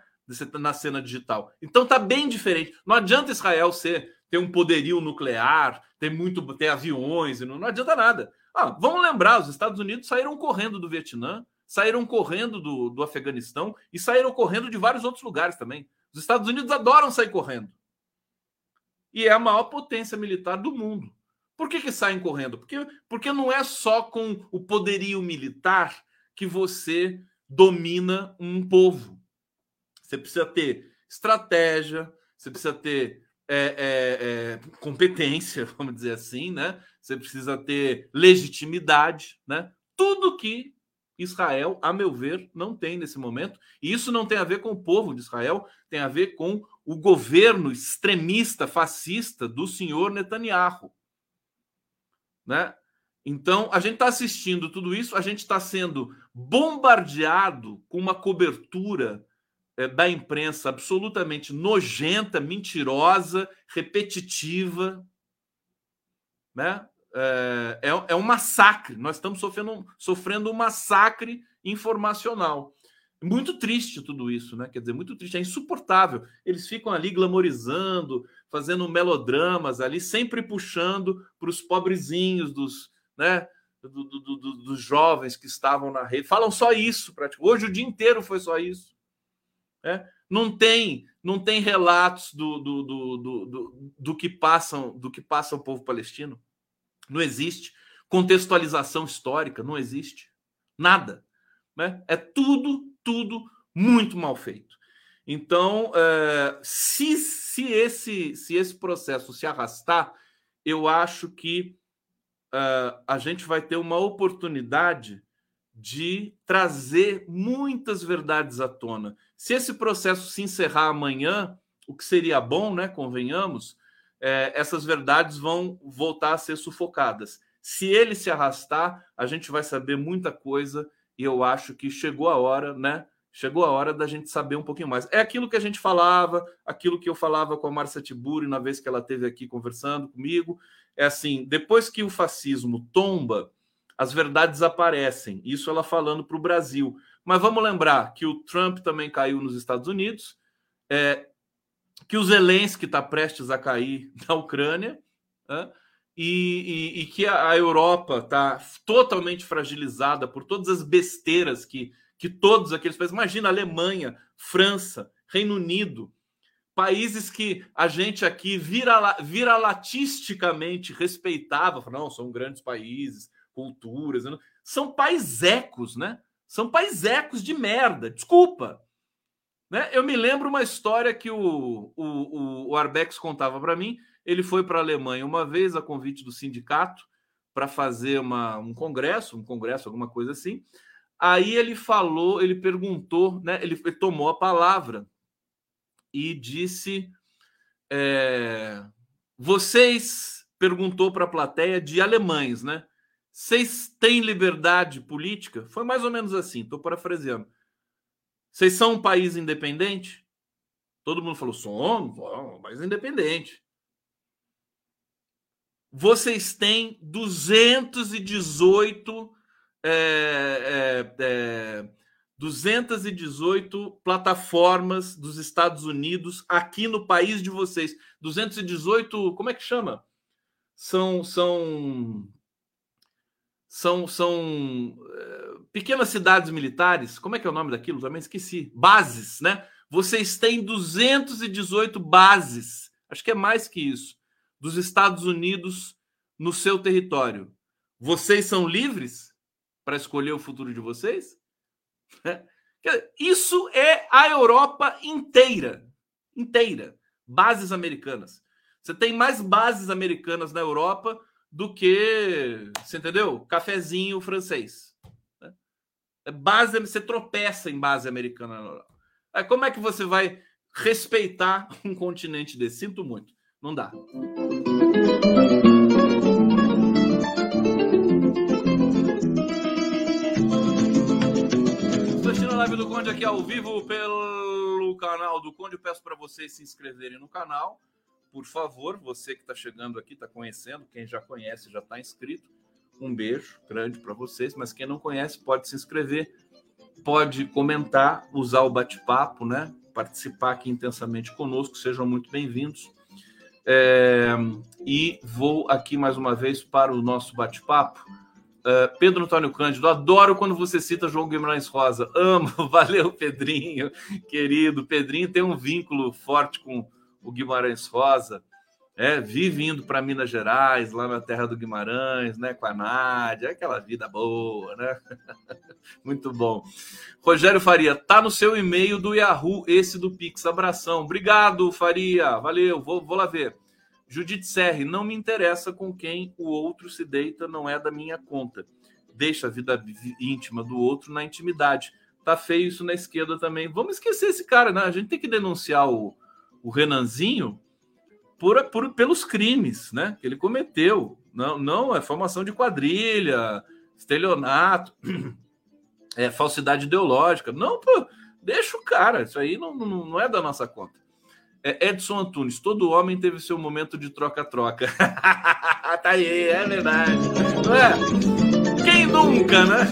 Speaker 1: Tá na cena digital. Então tá bem diferente. Não adianta Israel ser ter um poderio nuclear, ter muito, ter aviões, não, não adianta nada. Ah, vamos lembrar, os Estados Unidos saíram correndo do Vietnã, saíram correndo do, do Afeganistão e saíram correndo de vários outros lugares também. Os Estados Unidos adoram sair correndo. E é a maior potência militar do mundo. Por que, que saem correndo? Porque, porque não é só com o poderio militar que você domina um povo. Você precisa ter estratégia, você precisa ter é, é, é, competência, vamos dizer assim, né? Você precisa ter legitimidade, né? Tudo que Israel, a meu ver, não tem nesse momento. E isso não tem a ver com o povo de Israel, tem a ver com o governo extremista, fascista do senhor Netanyahu. Né? Então, a gente está assistindo tudo isso, a gente está sendo bombardeado com uma cobertura é, da imprensa absolutamente nojenta, mentirosa, repetitiva. Né? É, é, é um massacre. Nós estamos sofrendo, sofrendo um massacre informacional. Muito triste tudo isso, né? Quer dizer, muito triste, é insuportável. Eles ficam ali glamorizando, fazendo melodramas ali, sempre puxando para os pobrezinhos dos, né? Do, do, do, dos jovens que estavam na rede. Falam só isso, praticamente. Hoje o dia inteiro foi só isso. Né? Não tem, não tem relatos do, do, do, do, do, que passam, do que passa o povo palestino. Não existe contextualização histórica, não existe nada. Né? É tudo, tudo muito mal feito. Então, é, se, se, esse, se esse processo se arrastar, eu acho que uh, a gente vai ter uma oportunidade de trazer muitas verdades à tona. Se esse processo se encerrar amanhã, o que seria bom, né? Convenhamos, é, essas verdades vão voltar a ser sufocadas. Se ele se arrastar, a gente vai saber muita coisa e eu acho que chegou a hora, né? Chegou a hora da gente saber um pouquinho mais. É aquilo que a gente falava, aquilo que eu falava com a Marcia Tiburi na vez que ela esteve aqui conversando comigo. É assim: depois que o fascismo tomba, as verdades aparecem. Isso ela falando para o Brasil. Mas vamos lembrar que o Trump também caiu nos Estados Unidos, é, que o Zelensky está prestes a cair na Ucrânia, né? e, e, e, que a, Europa está totalmente fragilizada por todas as besteiras que que todos aqueles países, imagina Alemanha, França, Reino Unido, países que a gente aqui vira, viralatisticamente respeitava, não, são grandes países, culturas, são paisecos, né? São paisecos de merda, desculpa. Né? Eu me lembro uma história que o, o, o Arbex contava para mim. Ele foi para a Alemanha uma vez a convite do sindicato para fazer uma, um congresso, um congresso, alguma coisa assim. Aí ele falou, ele perguntou, né? Ele, ele tomou a palavra e disse: é, vocês perguntou para a plateia de alemães, né? Vocês têm liberdade política? Foi mais ou menos assim, estou parafraseando. Vocês são um país independente? Todo mundo falou: somos, um país independente. Vocês têm 218 é, é, 218 é, plataformas dos Estados Unidos aqui no país de vocês. 218, como é que chama? São são são são é, pequenas cidades militares. Como é que é o nome daquilo? Também esqueci. Bases, né? Vocês têm 218 bases. Acho que é mais que isso. Dos Estados Unidos no seu território. Vocês são livres? para escolher o futuro de vocês? Isso é a Europa inteira. Inteira. Bases americanas. Você tem mais bases americanas na Europa do que, você entendeu? Cafezinho francês. Né? É base, você tropeça em base americana. Como é que você vai respeitar um continente desse? Sinto muito. Não dá. live do Conde aqui ao vivo pelo canal do Conde. Eu peço para vocês se inscreverem no canal. Por favor, você que está chegando aqui, está conhecendo, quem já conhece já está inscrito. Um beijo grande para vocês, mas quem não conhece pode se inscrever, pode comentar, usar o bate-papo, né? Participar aqui intensamente conosco, sejam muito bem-vindos. É... E vou aqui mais uma vez para o nosso bate-papo Uh, Pedro Antônio Cândido, adoro quando você cita João Guimarães Rosa. Amo, valeu, Pedrinho, querido. Pedrinho tem um vínculo forte com o Guimarães Rosa. É, vive indo para Minas Gerais, lá na terra do Guimarães, né, com a Nádia, aquela vida boa, né? Muito bom. Rogério Faria, tá no seu e-mail do Yahoo, esse do Pix. Abração. Obrigado, Faria. Valeu, vou, vou lá ver. Judite Serri, não me interessa com quem o outro se deita, não é da minha conta. deixa a vida íntima do outro na intimidade. Tá feio isso na esquerda também. Vamos esquecer esse cara, né? A gente tem que denunciar o, o Renanzinho por, por, pelos crimes né, que ele cometeu. Não, não é formação de quadrilha, estelionato, é falsidade ideológica. Não, pô, deixa o cara. Isso aí não, não, não é da nossa conta. É Edson Antunes, todo homem teve seu momento de troca-troca. tá aí, é verdade. É? Quem nunca, né?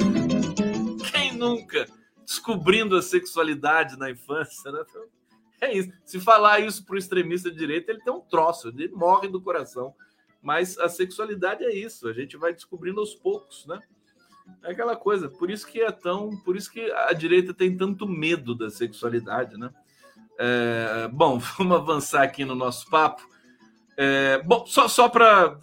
Speaker 1: Quem nunca? Descobrindo a sexualidade na infância, né? É isso. Se falar isso para o extremista de direita, ele tem um troço, ele morre do coração. Mas a sexualidade é isso, a gente vai descobrindo aos poucos, né? É aquela coisa, por isso que é tão, por isso que a direita tem tanto medo da sexualidade, né? É, bom, vamos avançar aqui no nosso papo. É, bom, só, só para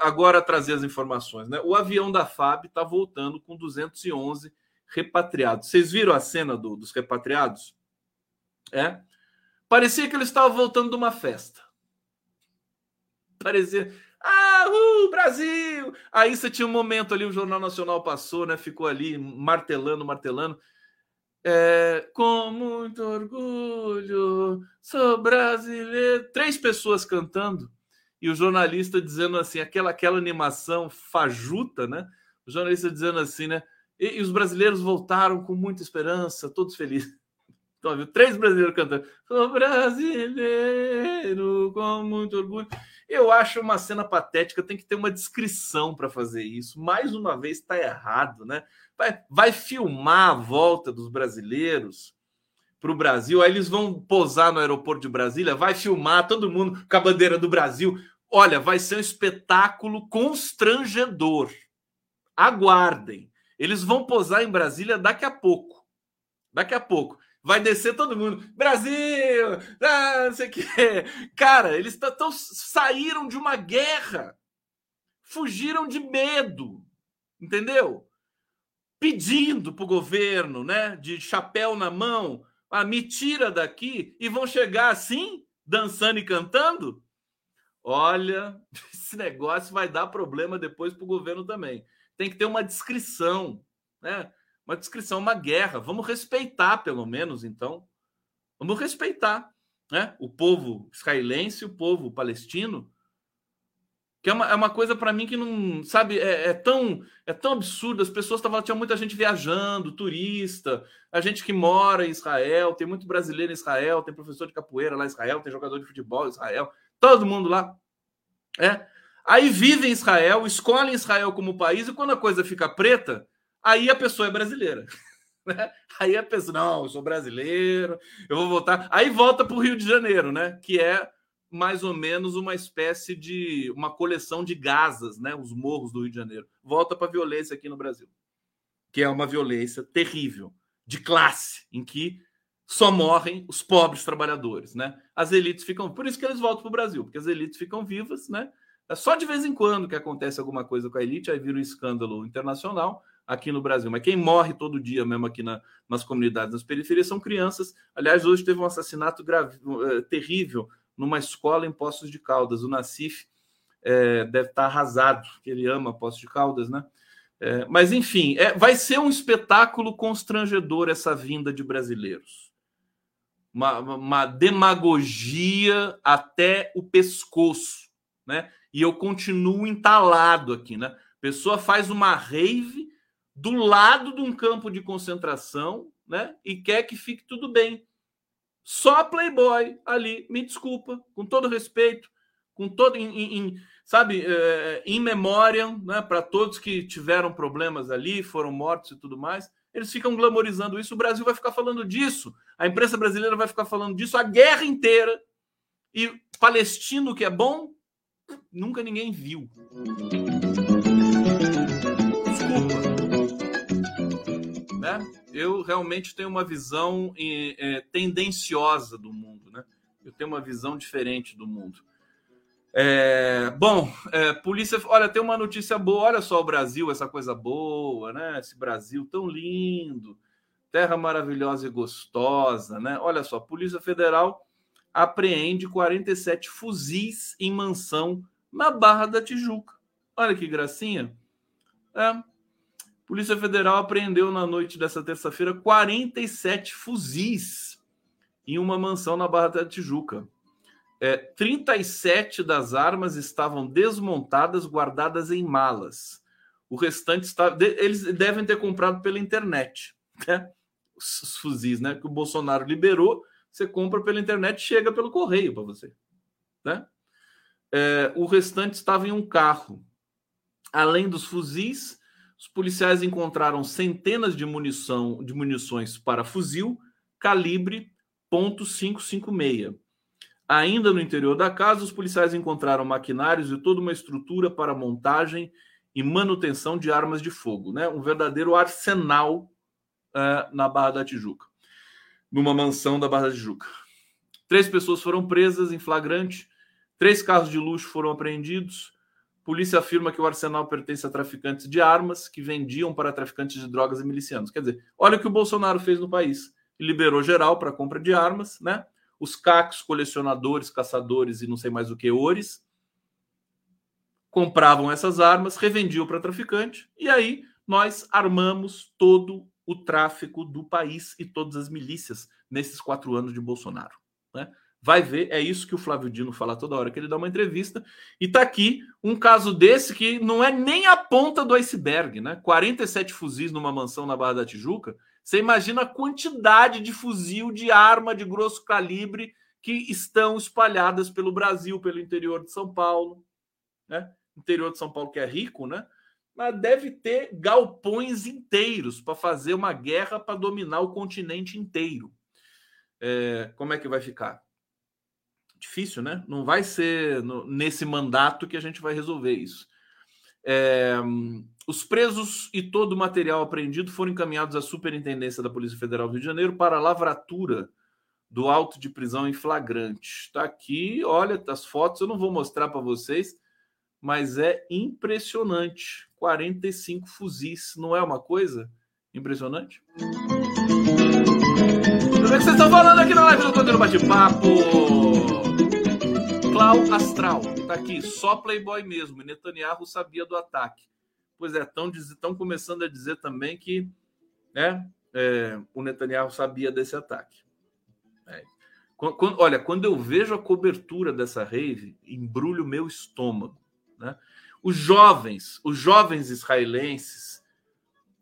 Speaker 1: agora trazer as informações, né? O avião da FAB está voltando com 211 repatriados. Vocês viram a cena do, dos repatriados? É? Parecia que eles estavam voltando de uma festa. Parecia. Ah, uh, Brasil! Aí você tinha um momento ali, o Jornal Nacional passou, né? Ficou ali martelando, martelando. É, com muito orgulho, sou brasileiro. Três pessoas cantando e o jornalista dizendo assim, aquela, aquela animação fajuta, né? O jornalista dizendo assim, né? E, e os brasileiros voltaram com muita esperança, todos felizes. Então, viu? Três brasileiros cantando. Sou brasileiro com muito orgulho. Eu acho uma cena patética, tem que ter uma descrição para fazer isso. Mais uma vez está errado, né? Vai, vai filmar a volta dos brasileiros para o Brasil, aí eles vão posar no aeroporto de Brasília, vai filmar todo mundo com a bandeira do Brasil. Olha, vai ser um espetáculo constrangedor. Aguardem. Eles vão posar em Brasília daqui a pouco. Daqui a pouco vai descer todo mundo. Brasil! Ah, não sei o que. Cara, eles tão, saíram de uma guerra. Fugiram de medo. Entendeu? Pedindo para o governo, né? De chapéu na mão. Ah, me tira daqui. E vão chegar assim, dançando e cantando? Olha, esse negócio vai dar problema depois para o governo também. Tem que ter uma descrição, né? Uma descrição, uma guerra. Vamos respeitar, pelo menos, então. Vamos respeitar né? o povo israelense, o povo palestino, que é uma, é uma coisa para mim que não, sabe, é, é, tão é tão absurdo. As pessoas estavam, tinha muita gente viajando, turista, a gente que mora em Israel, tem muito brasileiro em Israel, tem professor de capoeira lá em Israel, tem jogador de futebol em Israel, todo mundo lá. É. Aí vive em Israel, escolhe Israel como país, e quando a coisa fica preta, aí a pessoa é brasileira. Né? Aí a pessoa, não, eu sou brasileiro, eu vou voltar. Aí volta para o Rio de Janeiro, né? Que é mais ou menos uma espécie de uma coleção de gasas, né? Os morros do Rio de Janeiro. Volta para a violência aqui no Brasil, que é uma violência terrível, de classe, em que só morrem os pobres trabalhadores, né? As elites ficam, por isso que eles voltam para o Brasil, porque as elites ficam vivas, né? É só de vez em quando que acontece alguma coisa com a elite, aí vira um escândalo internacional aqui no Brasil. Mas quem morre todo dia mesmo aqui na, nas comunidades, nas periferias, são crianças. Aliás, hoje teve um assassinato grave, uh, terrível numa escola em Poços de Caldas. O Nacif é, deve estar arrasado, que ele ama Poços de Caldas, né? É, mas, enfim, é, vai ser um espetáculo constrangedor essa vinda de brasileiros. Uma, uma demagogia até o pescoço, né? E eu continuo entalado aqui, né? Pessoa faz uma rave do lado de um campo de concentração, né? E quer que fique tudo bem. Só Playboy ali, me desculpa, com todo respeito, com todo, em, em, sabe, é, em memória, né? Para todos que tiveram problemas ali, foram mortos e tudo mais, eles ficam glamorizando isso. O Brasil vai ficar falando disso, a imprensa brasileira vai ficar falando disso a guerra inteira. E palestino que é bom, nunca ninguém viu. Né? Eu realmente tenho uma visão é, tendenciosa do mundo, né? Eu tenho uma visão diferente do mundo. É, bom, é, polícia, olha, tem uma notícia boa. Olha só o Brasil, essa coisa boa, né? Esse Brasil tão lindo, terra maravilhosa e gostosa, né? Olha só, Polícia Federal apreende 47 fuzis em mansão na Barra da Tijuca. Olha que gracinha. É, Polícia Federal apreendeu na noite dessa terça-feira 47 fuzis em uma mansão na Barra da Tijuca. É, 37 das armas estavam desmontadas, guardadas em malas. O restante está. Eles devem ter comprado pela internet, né? Os fuzis, né? Que o Bolsonaro liberou. Você compra pela internet, chega pelo correio para você, né? É, o restante estava em um carro. Além dos fuzis, os policiais encontraram centenas de munição, de munições para fuzil calibre .556. Ainda no interior da casa, os policiais encontraram maquinários e toda uma estrutura para montagem e manutenção de armas de fogo, né? Um verdadeiro arsenal uh, na Barra da Tijuca, numa mansão da Barra da Tijuca. Três pessoas foram presas em flagrante, três carros de luxo foram apreendidos. Polícia afirma que o arsenal pertence a traficantes de armas que vendiam para traficantes de drogas e milicianos. Quer dizer, olha o que o Bolsonaro fez no país. Liberou geral para compra de armas, né? Os CACs, colecionadores, caçadores e não sei mais o que, ores, compravam essas armas, revendiam para traficante, e aí nós armamos todo o tráfico do país e todas as milícias nesses quatro anos de Bolsonaro. Né? Vai ver, é isso que o Flávio Dino fala toda hora que ele dá uma entrevista. E tá aqui um caso desse que não é nem a ponta do iceberg, né? 47 fuzis numa mansão na Barra da Tijuca. Você imagina a quantidade de fuzil, de arma de grosso calibre que estão espalhadas pelo Brasil, pelo interior de São Paulo, né? interior de São Paulo que é rico, né? Mas deve ter galpões inteiros para fazer uma guerra para dominar o continente inteiro. É, como é que vai ficar? Difícil, né? Não vai ser no, nesse mandato que a gente vai resolver isso. É, os presos e todo o material apreendido foram encaminhados à Superintendência da Polícia Federal do Rio de Janeiro para lavratura do auto de prisão em flagrante. Está aqui, olha as fotos, eu não vou mostrar para vocês, mas é impressionante. 45 fuzis, não é uma coisa impressionante? É que vocês estão falando aqui na live do Bate-Papo? Clau Astral, tá aqui, só Playboy mesmo. E Netanyahu sabia do ataque. Pois é, estão começando a dizer também que né, é, o Netanyahu sabia desse ataque. É. Quando, olha, quando eu vejo a cobertura dessa rave, embrulho meu estômago. Né? Os jovens, os jovens israelenses,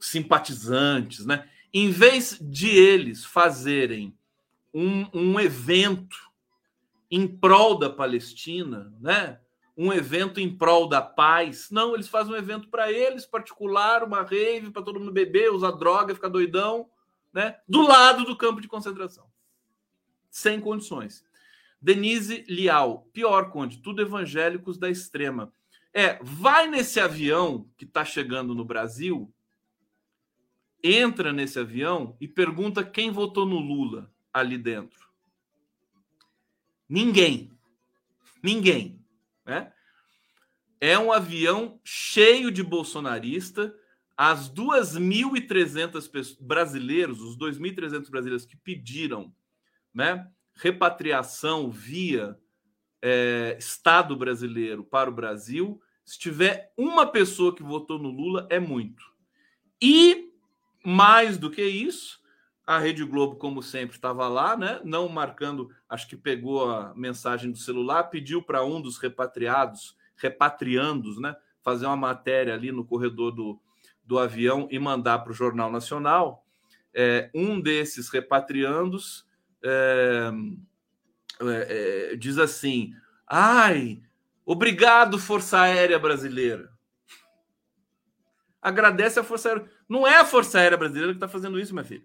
Speaker 1: simpatizantes, né? em vez de eles fazerem um, um evento em prol da Palestina, né? um evento em prol da paz. Não, eles fazem um evento para eles, particular, uma rave para todo mundo beber, usar droga, ficar doidão, né? Do lado do campo de concentração. Sem condições. Denise Lial, pior, Conde, tudo evangélicos da extrema. É, vai nesse avião que está chegando no Brasil, entra nesse avião e pergunta quem votou no Lula ali dentro. Ninguém. Ninguém. Né? É um avião cheio de bolsonarista. As 2.300 brasileiros, os 2.300 brasileiros que pediram né, repatriação via é, Estado brasileiro para o Brasil, se tiver uma pessoa que votou no Lula, é muito. E, mais do que isso, a Rede Globo, como sempre, estava lá, né? não marcando, acho que pegou a mensagem do celular, pediu para um dos repatriados, repatriandos, né? fazer uma matéria ali no corredor do, do avião e mandar para o Jornal Nacional. É, um desses repatriandos. É, é, é, diz assim: ai, obrigado, Força Aérea Brasileira. Agradece a Força Aérea. Não é a Força Aérea Brasileira que está fazendo isso, minha filha.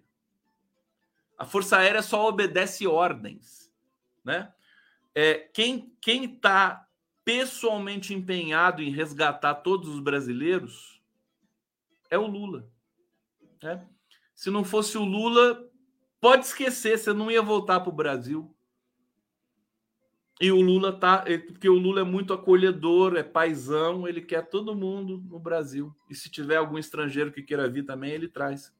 Speaker 1: A Força Aérea só obedece ordens, né? É, quem quem está pessoalmente empenhado em resgatar todos os brasileiros é o Lula. Né? Se não fosse o Lula, pode esquecer, você não ia voltar para o Brasil. E o Lula tá, porque o Lula é muito acolhedor, é paisão, ele quer todo mundo no Brasil. E se tiver algum estrangeiro que queira vir também, ele traz.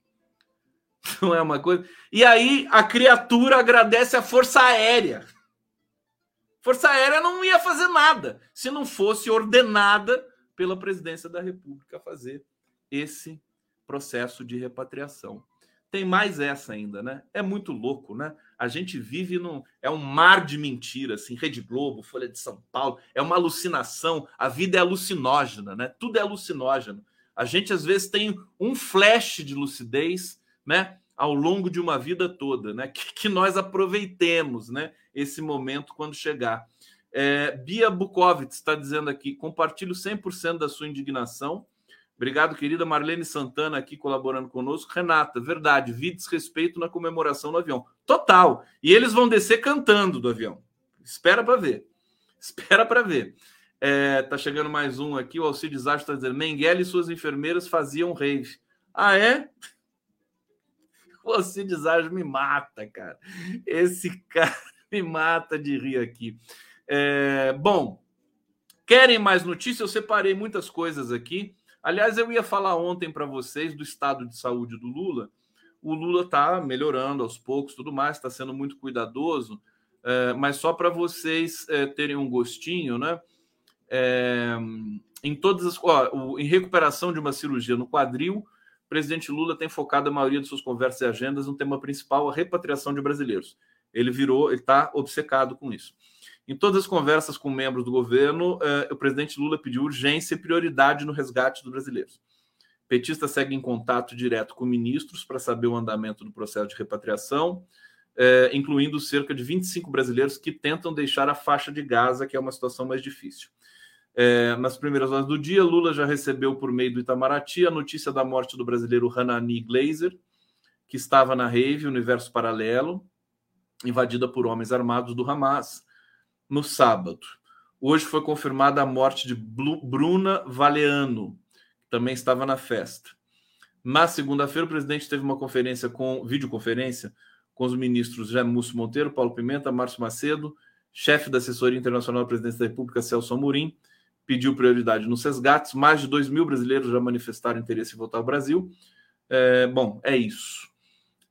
Speaker 1: Não é uma coisa. E aí a criatura agradece a Força Aérea. Força Aérea não ia fazer nada se não fosse ordenada pela presidência da República a fazer esse processo de repatriação. Tem mais essa ainda, né? É muito louco, né? A gente vive num. É um mar de mentira, assim, Rede Globo, Folha de São Paulo, é uma alucinação. A vida é alucinógena, né? Tudo é alucinógeno. A gente, às vezes, tem um flash de lucidez, né? Ao longo de uma vida toda, né? Que, que nós aproveitemos, né? Esse momento quando chegar. É, Bia Bukovic está dizendo aqui: compartilho 100% da sua indignação Obrigado, querida Marlene Santana, aqui colaborando conosco. Renata, verdade, vi desrespeito na comemoração no avião. Total. E eles vão descer cantando do avião. Espera para ver. Espera para ver. É, tá chegando mais um aqui. O Alcides Acho está dizendo: Mengele e suas enfermeiras faziam rave. Ah, é? Alcides Acho me mata, cara. Esse cara me mata de rir aqui. É, bom, querem mais notícias? Eu separei muitas coisas aqui. Aliás, eu ia falar ontem para vocês do estado de saúde do Lula. O Lula está melhorando aos poucos, tudo mais, está sendo muito cuidadoso, é, mas só para vocês é, terem um gostinho, né? É, em todas as. Ó, em recuperação de uma cirurgia no quadril, o presidente Lula tem focado a maioria de suas conversas e agendas no tema principal, a repatriação de brasileiros. Ele virou, ele está obcecado com isso. Em todas as conversas com membros do governo, eh, o presidente Lula pediu urgência e prioridade no resgate dos brasileiros. Petista segue em contato direto com ministros para saber o andamento do processo de repatriação, eh, incluindo cerca de 25 brasileiros que tentam deixar a faixa de Gaza, que é uma situação mais difícil. Eh, nas primeiras horas do dia, Lula já recebeu por meio do Itamaraty a notícia da morte do brasileiro Hanani Glazer, que estava na rave Universo Paralelo, invadida por homens armados do Hamas no sábado. Hoje foi confirmada a morte de Bruna Valeano, que também estava na festa. Na segunda-feira, o presidente teve uma conferência com videoconferência com os ministros José Múcio Monteiro, Paulo Pimenta, Márcio Macedo, chefe da assessoria internacional da presidência da República, Celso Amorim, pediu prioridade nos resgates. Mais de 2 mil brasileiros já manifestaram interesse em voltar ao Brasil. É, bom, é isso.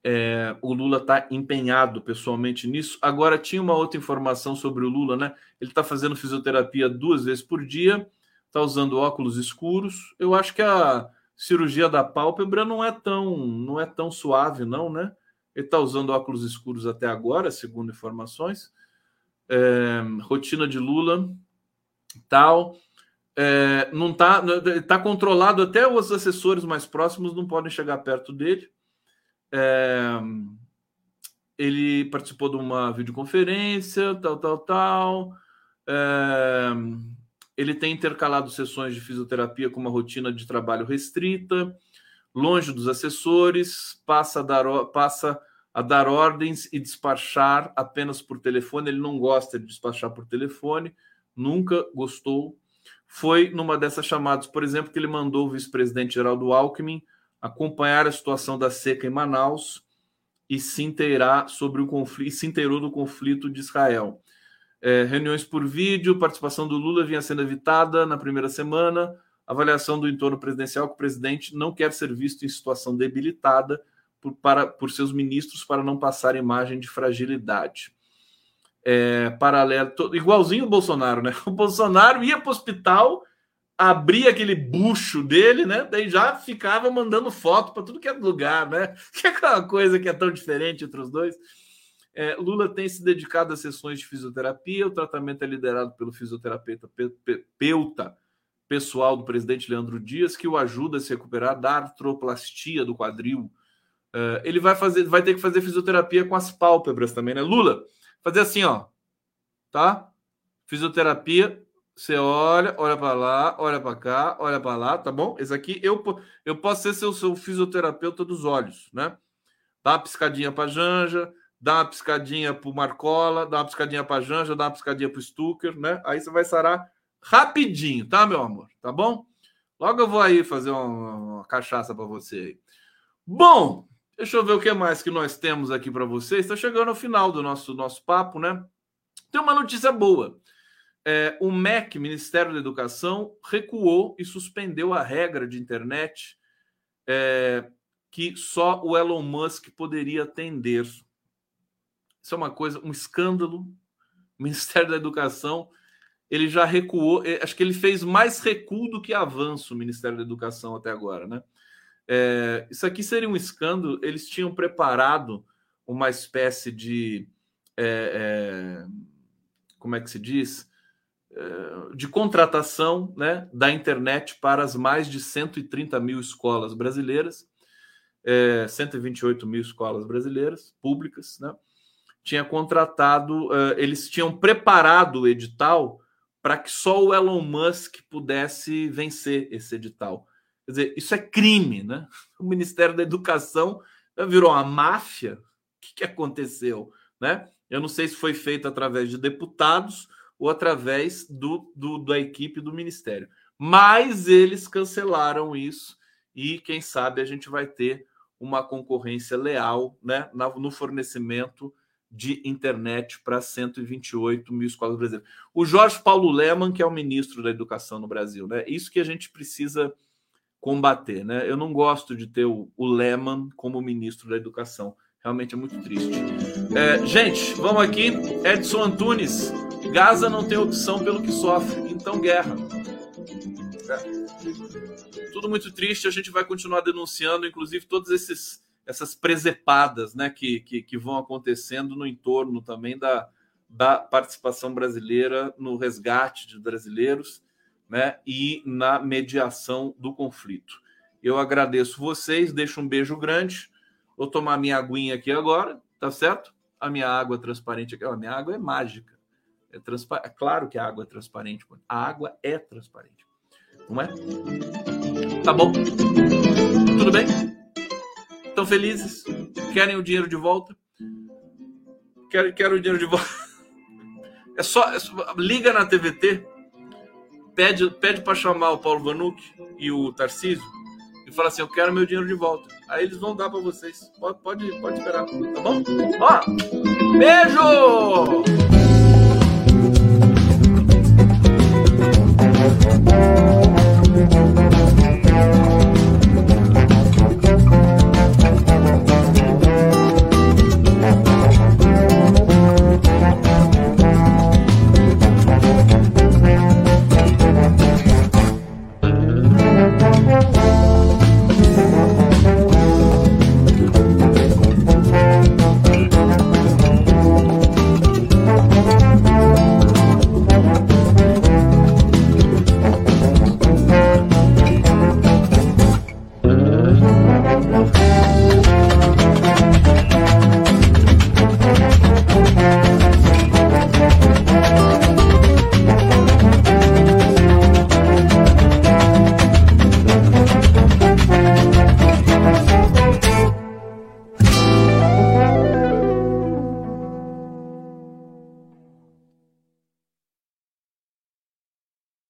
Speaker 1: É, o Lula está empenhado pessoalmente nisso. Agora, tinha uma outra informação sobre o Lula, né? Ele está fazendo fisioterapia duas vezes por dia, está usando óculos escuros. Eu acho que a cirurgia da pálpebra não é tão, não é tão suave, não, né? Ele está usando óculos escuros até agora, segundo informações. É, rotina de Lula, tal. É, não tá, tá controlado até os assessores mais próximos não podem chegar perto dele. É, ele participou de uma videoconferência, tal, tal, tal. É, ele tem intercalado sessões de fisioterapia com uma rotina de trabalho restrita, longe dos assessores, passa a dar, passa a dar ordens e despachar apenas por telefone. Ele não gosta de despachar por telefone, nunca gostou. Foi numa dessas chamadas, por exemplo, que ele mandou o vice-presidente Geraldo Alckmin acompanhar a situação da seca em Manaus e se inteirar sobre o conflito, se inteirou do conflito de Israel. É, reuniões por vídeo, participação do Lula vinha sendo evitada na primeira semana, avaliação do entorno presidencial que o presidente não quer ser visto em situação debilitada por, para, por seus ministros para não passar imagem de fragilidade. É, paralelo, igualzinho o Bolsonaro, né? O Bolsonaro ia para o hospital abria aquele bucho dele, né? Daí já ficava mandando foto para tudo que é lugar, né? Que é aquela coisa que é tão diferente entre os dois. É, Lula tem se dedicado a sessões de fisioterapia. O tratamento é liderado pelo fisioterapeuta peuta pessoal do presidente Leandro Dias, que o ajuda a se recuperar da artroplastia do quadril. É, ele vai fazer, vai ter que fazer fisioterapia com as pálpebras também, né? Lula, fazer assim, ó, tá? Fisioterapia você olha, olha para lá, olha para cá, olha para lá, tá bom? Esse aqui eu, eu posso ser seu, seu fisioterapeuta dos olhos, né? Dá uma piscadinha para Janja, dá uma piscadinha para Marcola, dá uma piscadinha para Janja, dá uma piscadinha para Stucker, né? Aí você vai sarar rapidinho, tá, meu amor? Tá bom? Logo eu vou aí fazer uma, uma cachaça para você. Bom, deixa eu ver o que mais que nós temos aqui para vocês. Está chegando ao final do nosso, nosso papo, né? Tem uma notícia boa é, o MEC, Ministério da Educação, recuou e suspendeu a regra de internet é, que só o Elon Musk poderia atender. Isso é uma coisa, um escândalo. O Ministério da Educação ele já recuou, é, acho que ele fez mais recuo do que avanço o Ministério da Educação até agora, né? É, isso aqui seria um escândalo. Eles tinham preparado uma espécie de. É, é, como é que se diz? É, de contratação né, da internet para as mais de 130 mil escolas brasileiras, é, 128 mil escolas brasileiras públicas, né? Tinha contratado, uh, eles tinham preparado o edital para que só o Elon Musk pudesse vencer esse edital. Quer dizer, isso é crime, né? O Ministério da Educação virou uma máfia. O que, que aconteceu, né? Eu não sei se foi feito através de deputados ou através do, do, da equipe do Ministério. Mas eles cancelaram isso e, quem sabe, a gente vai ter uma concorrência leal né, no fornecimento de internet para 128 mil escolas brasileiras. O Jorge Paulo Leman, que é o ministro da Educação no Brasil, né? Isso que a gente precisa combater, né? Eu não gosto de ter o, o Leman como ministro da Educação. Realmente é muito triste. É, gente, vamos aqui. Edson Antunes. Gaza não tem opção pelo que sofre, então guerra. É. Tudo muito triste. A gente vai continuar denunciando, inclusive, todos esses essas presepadas né, que, que, que, vão acontecendo no entorno também da, da participação brasileira no resgate de brasileiros né, e na mediação do conflito. Eu agradeço vocês, deixo um beijo grande. Vou tomar minha aguinha aqui agora, tá certo? A minha água transparente aqui. A minha água é mágica. É, transpa... é claro que a água é transparente. A água é transparente. Não é? Tá bom? Tudo bem? Estão felizes? Querem o dinheiro de volta? Quero, quero o dinheiro de volta. É só, é só liga na TVT, pede, pede para chamar o Paulo Vanuc e o Tarcísio e fala assim: Eu quero meu dinheiro de volta. Aí eles vão dar para vocês. Pode, pode, pode esperar, tá bom? Ó, beijo!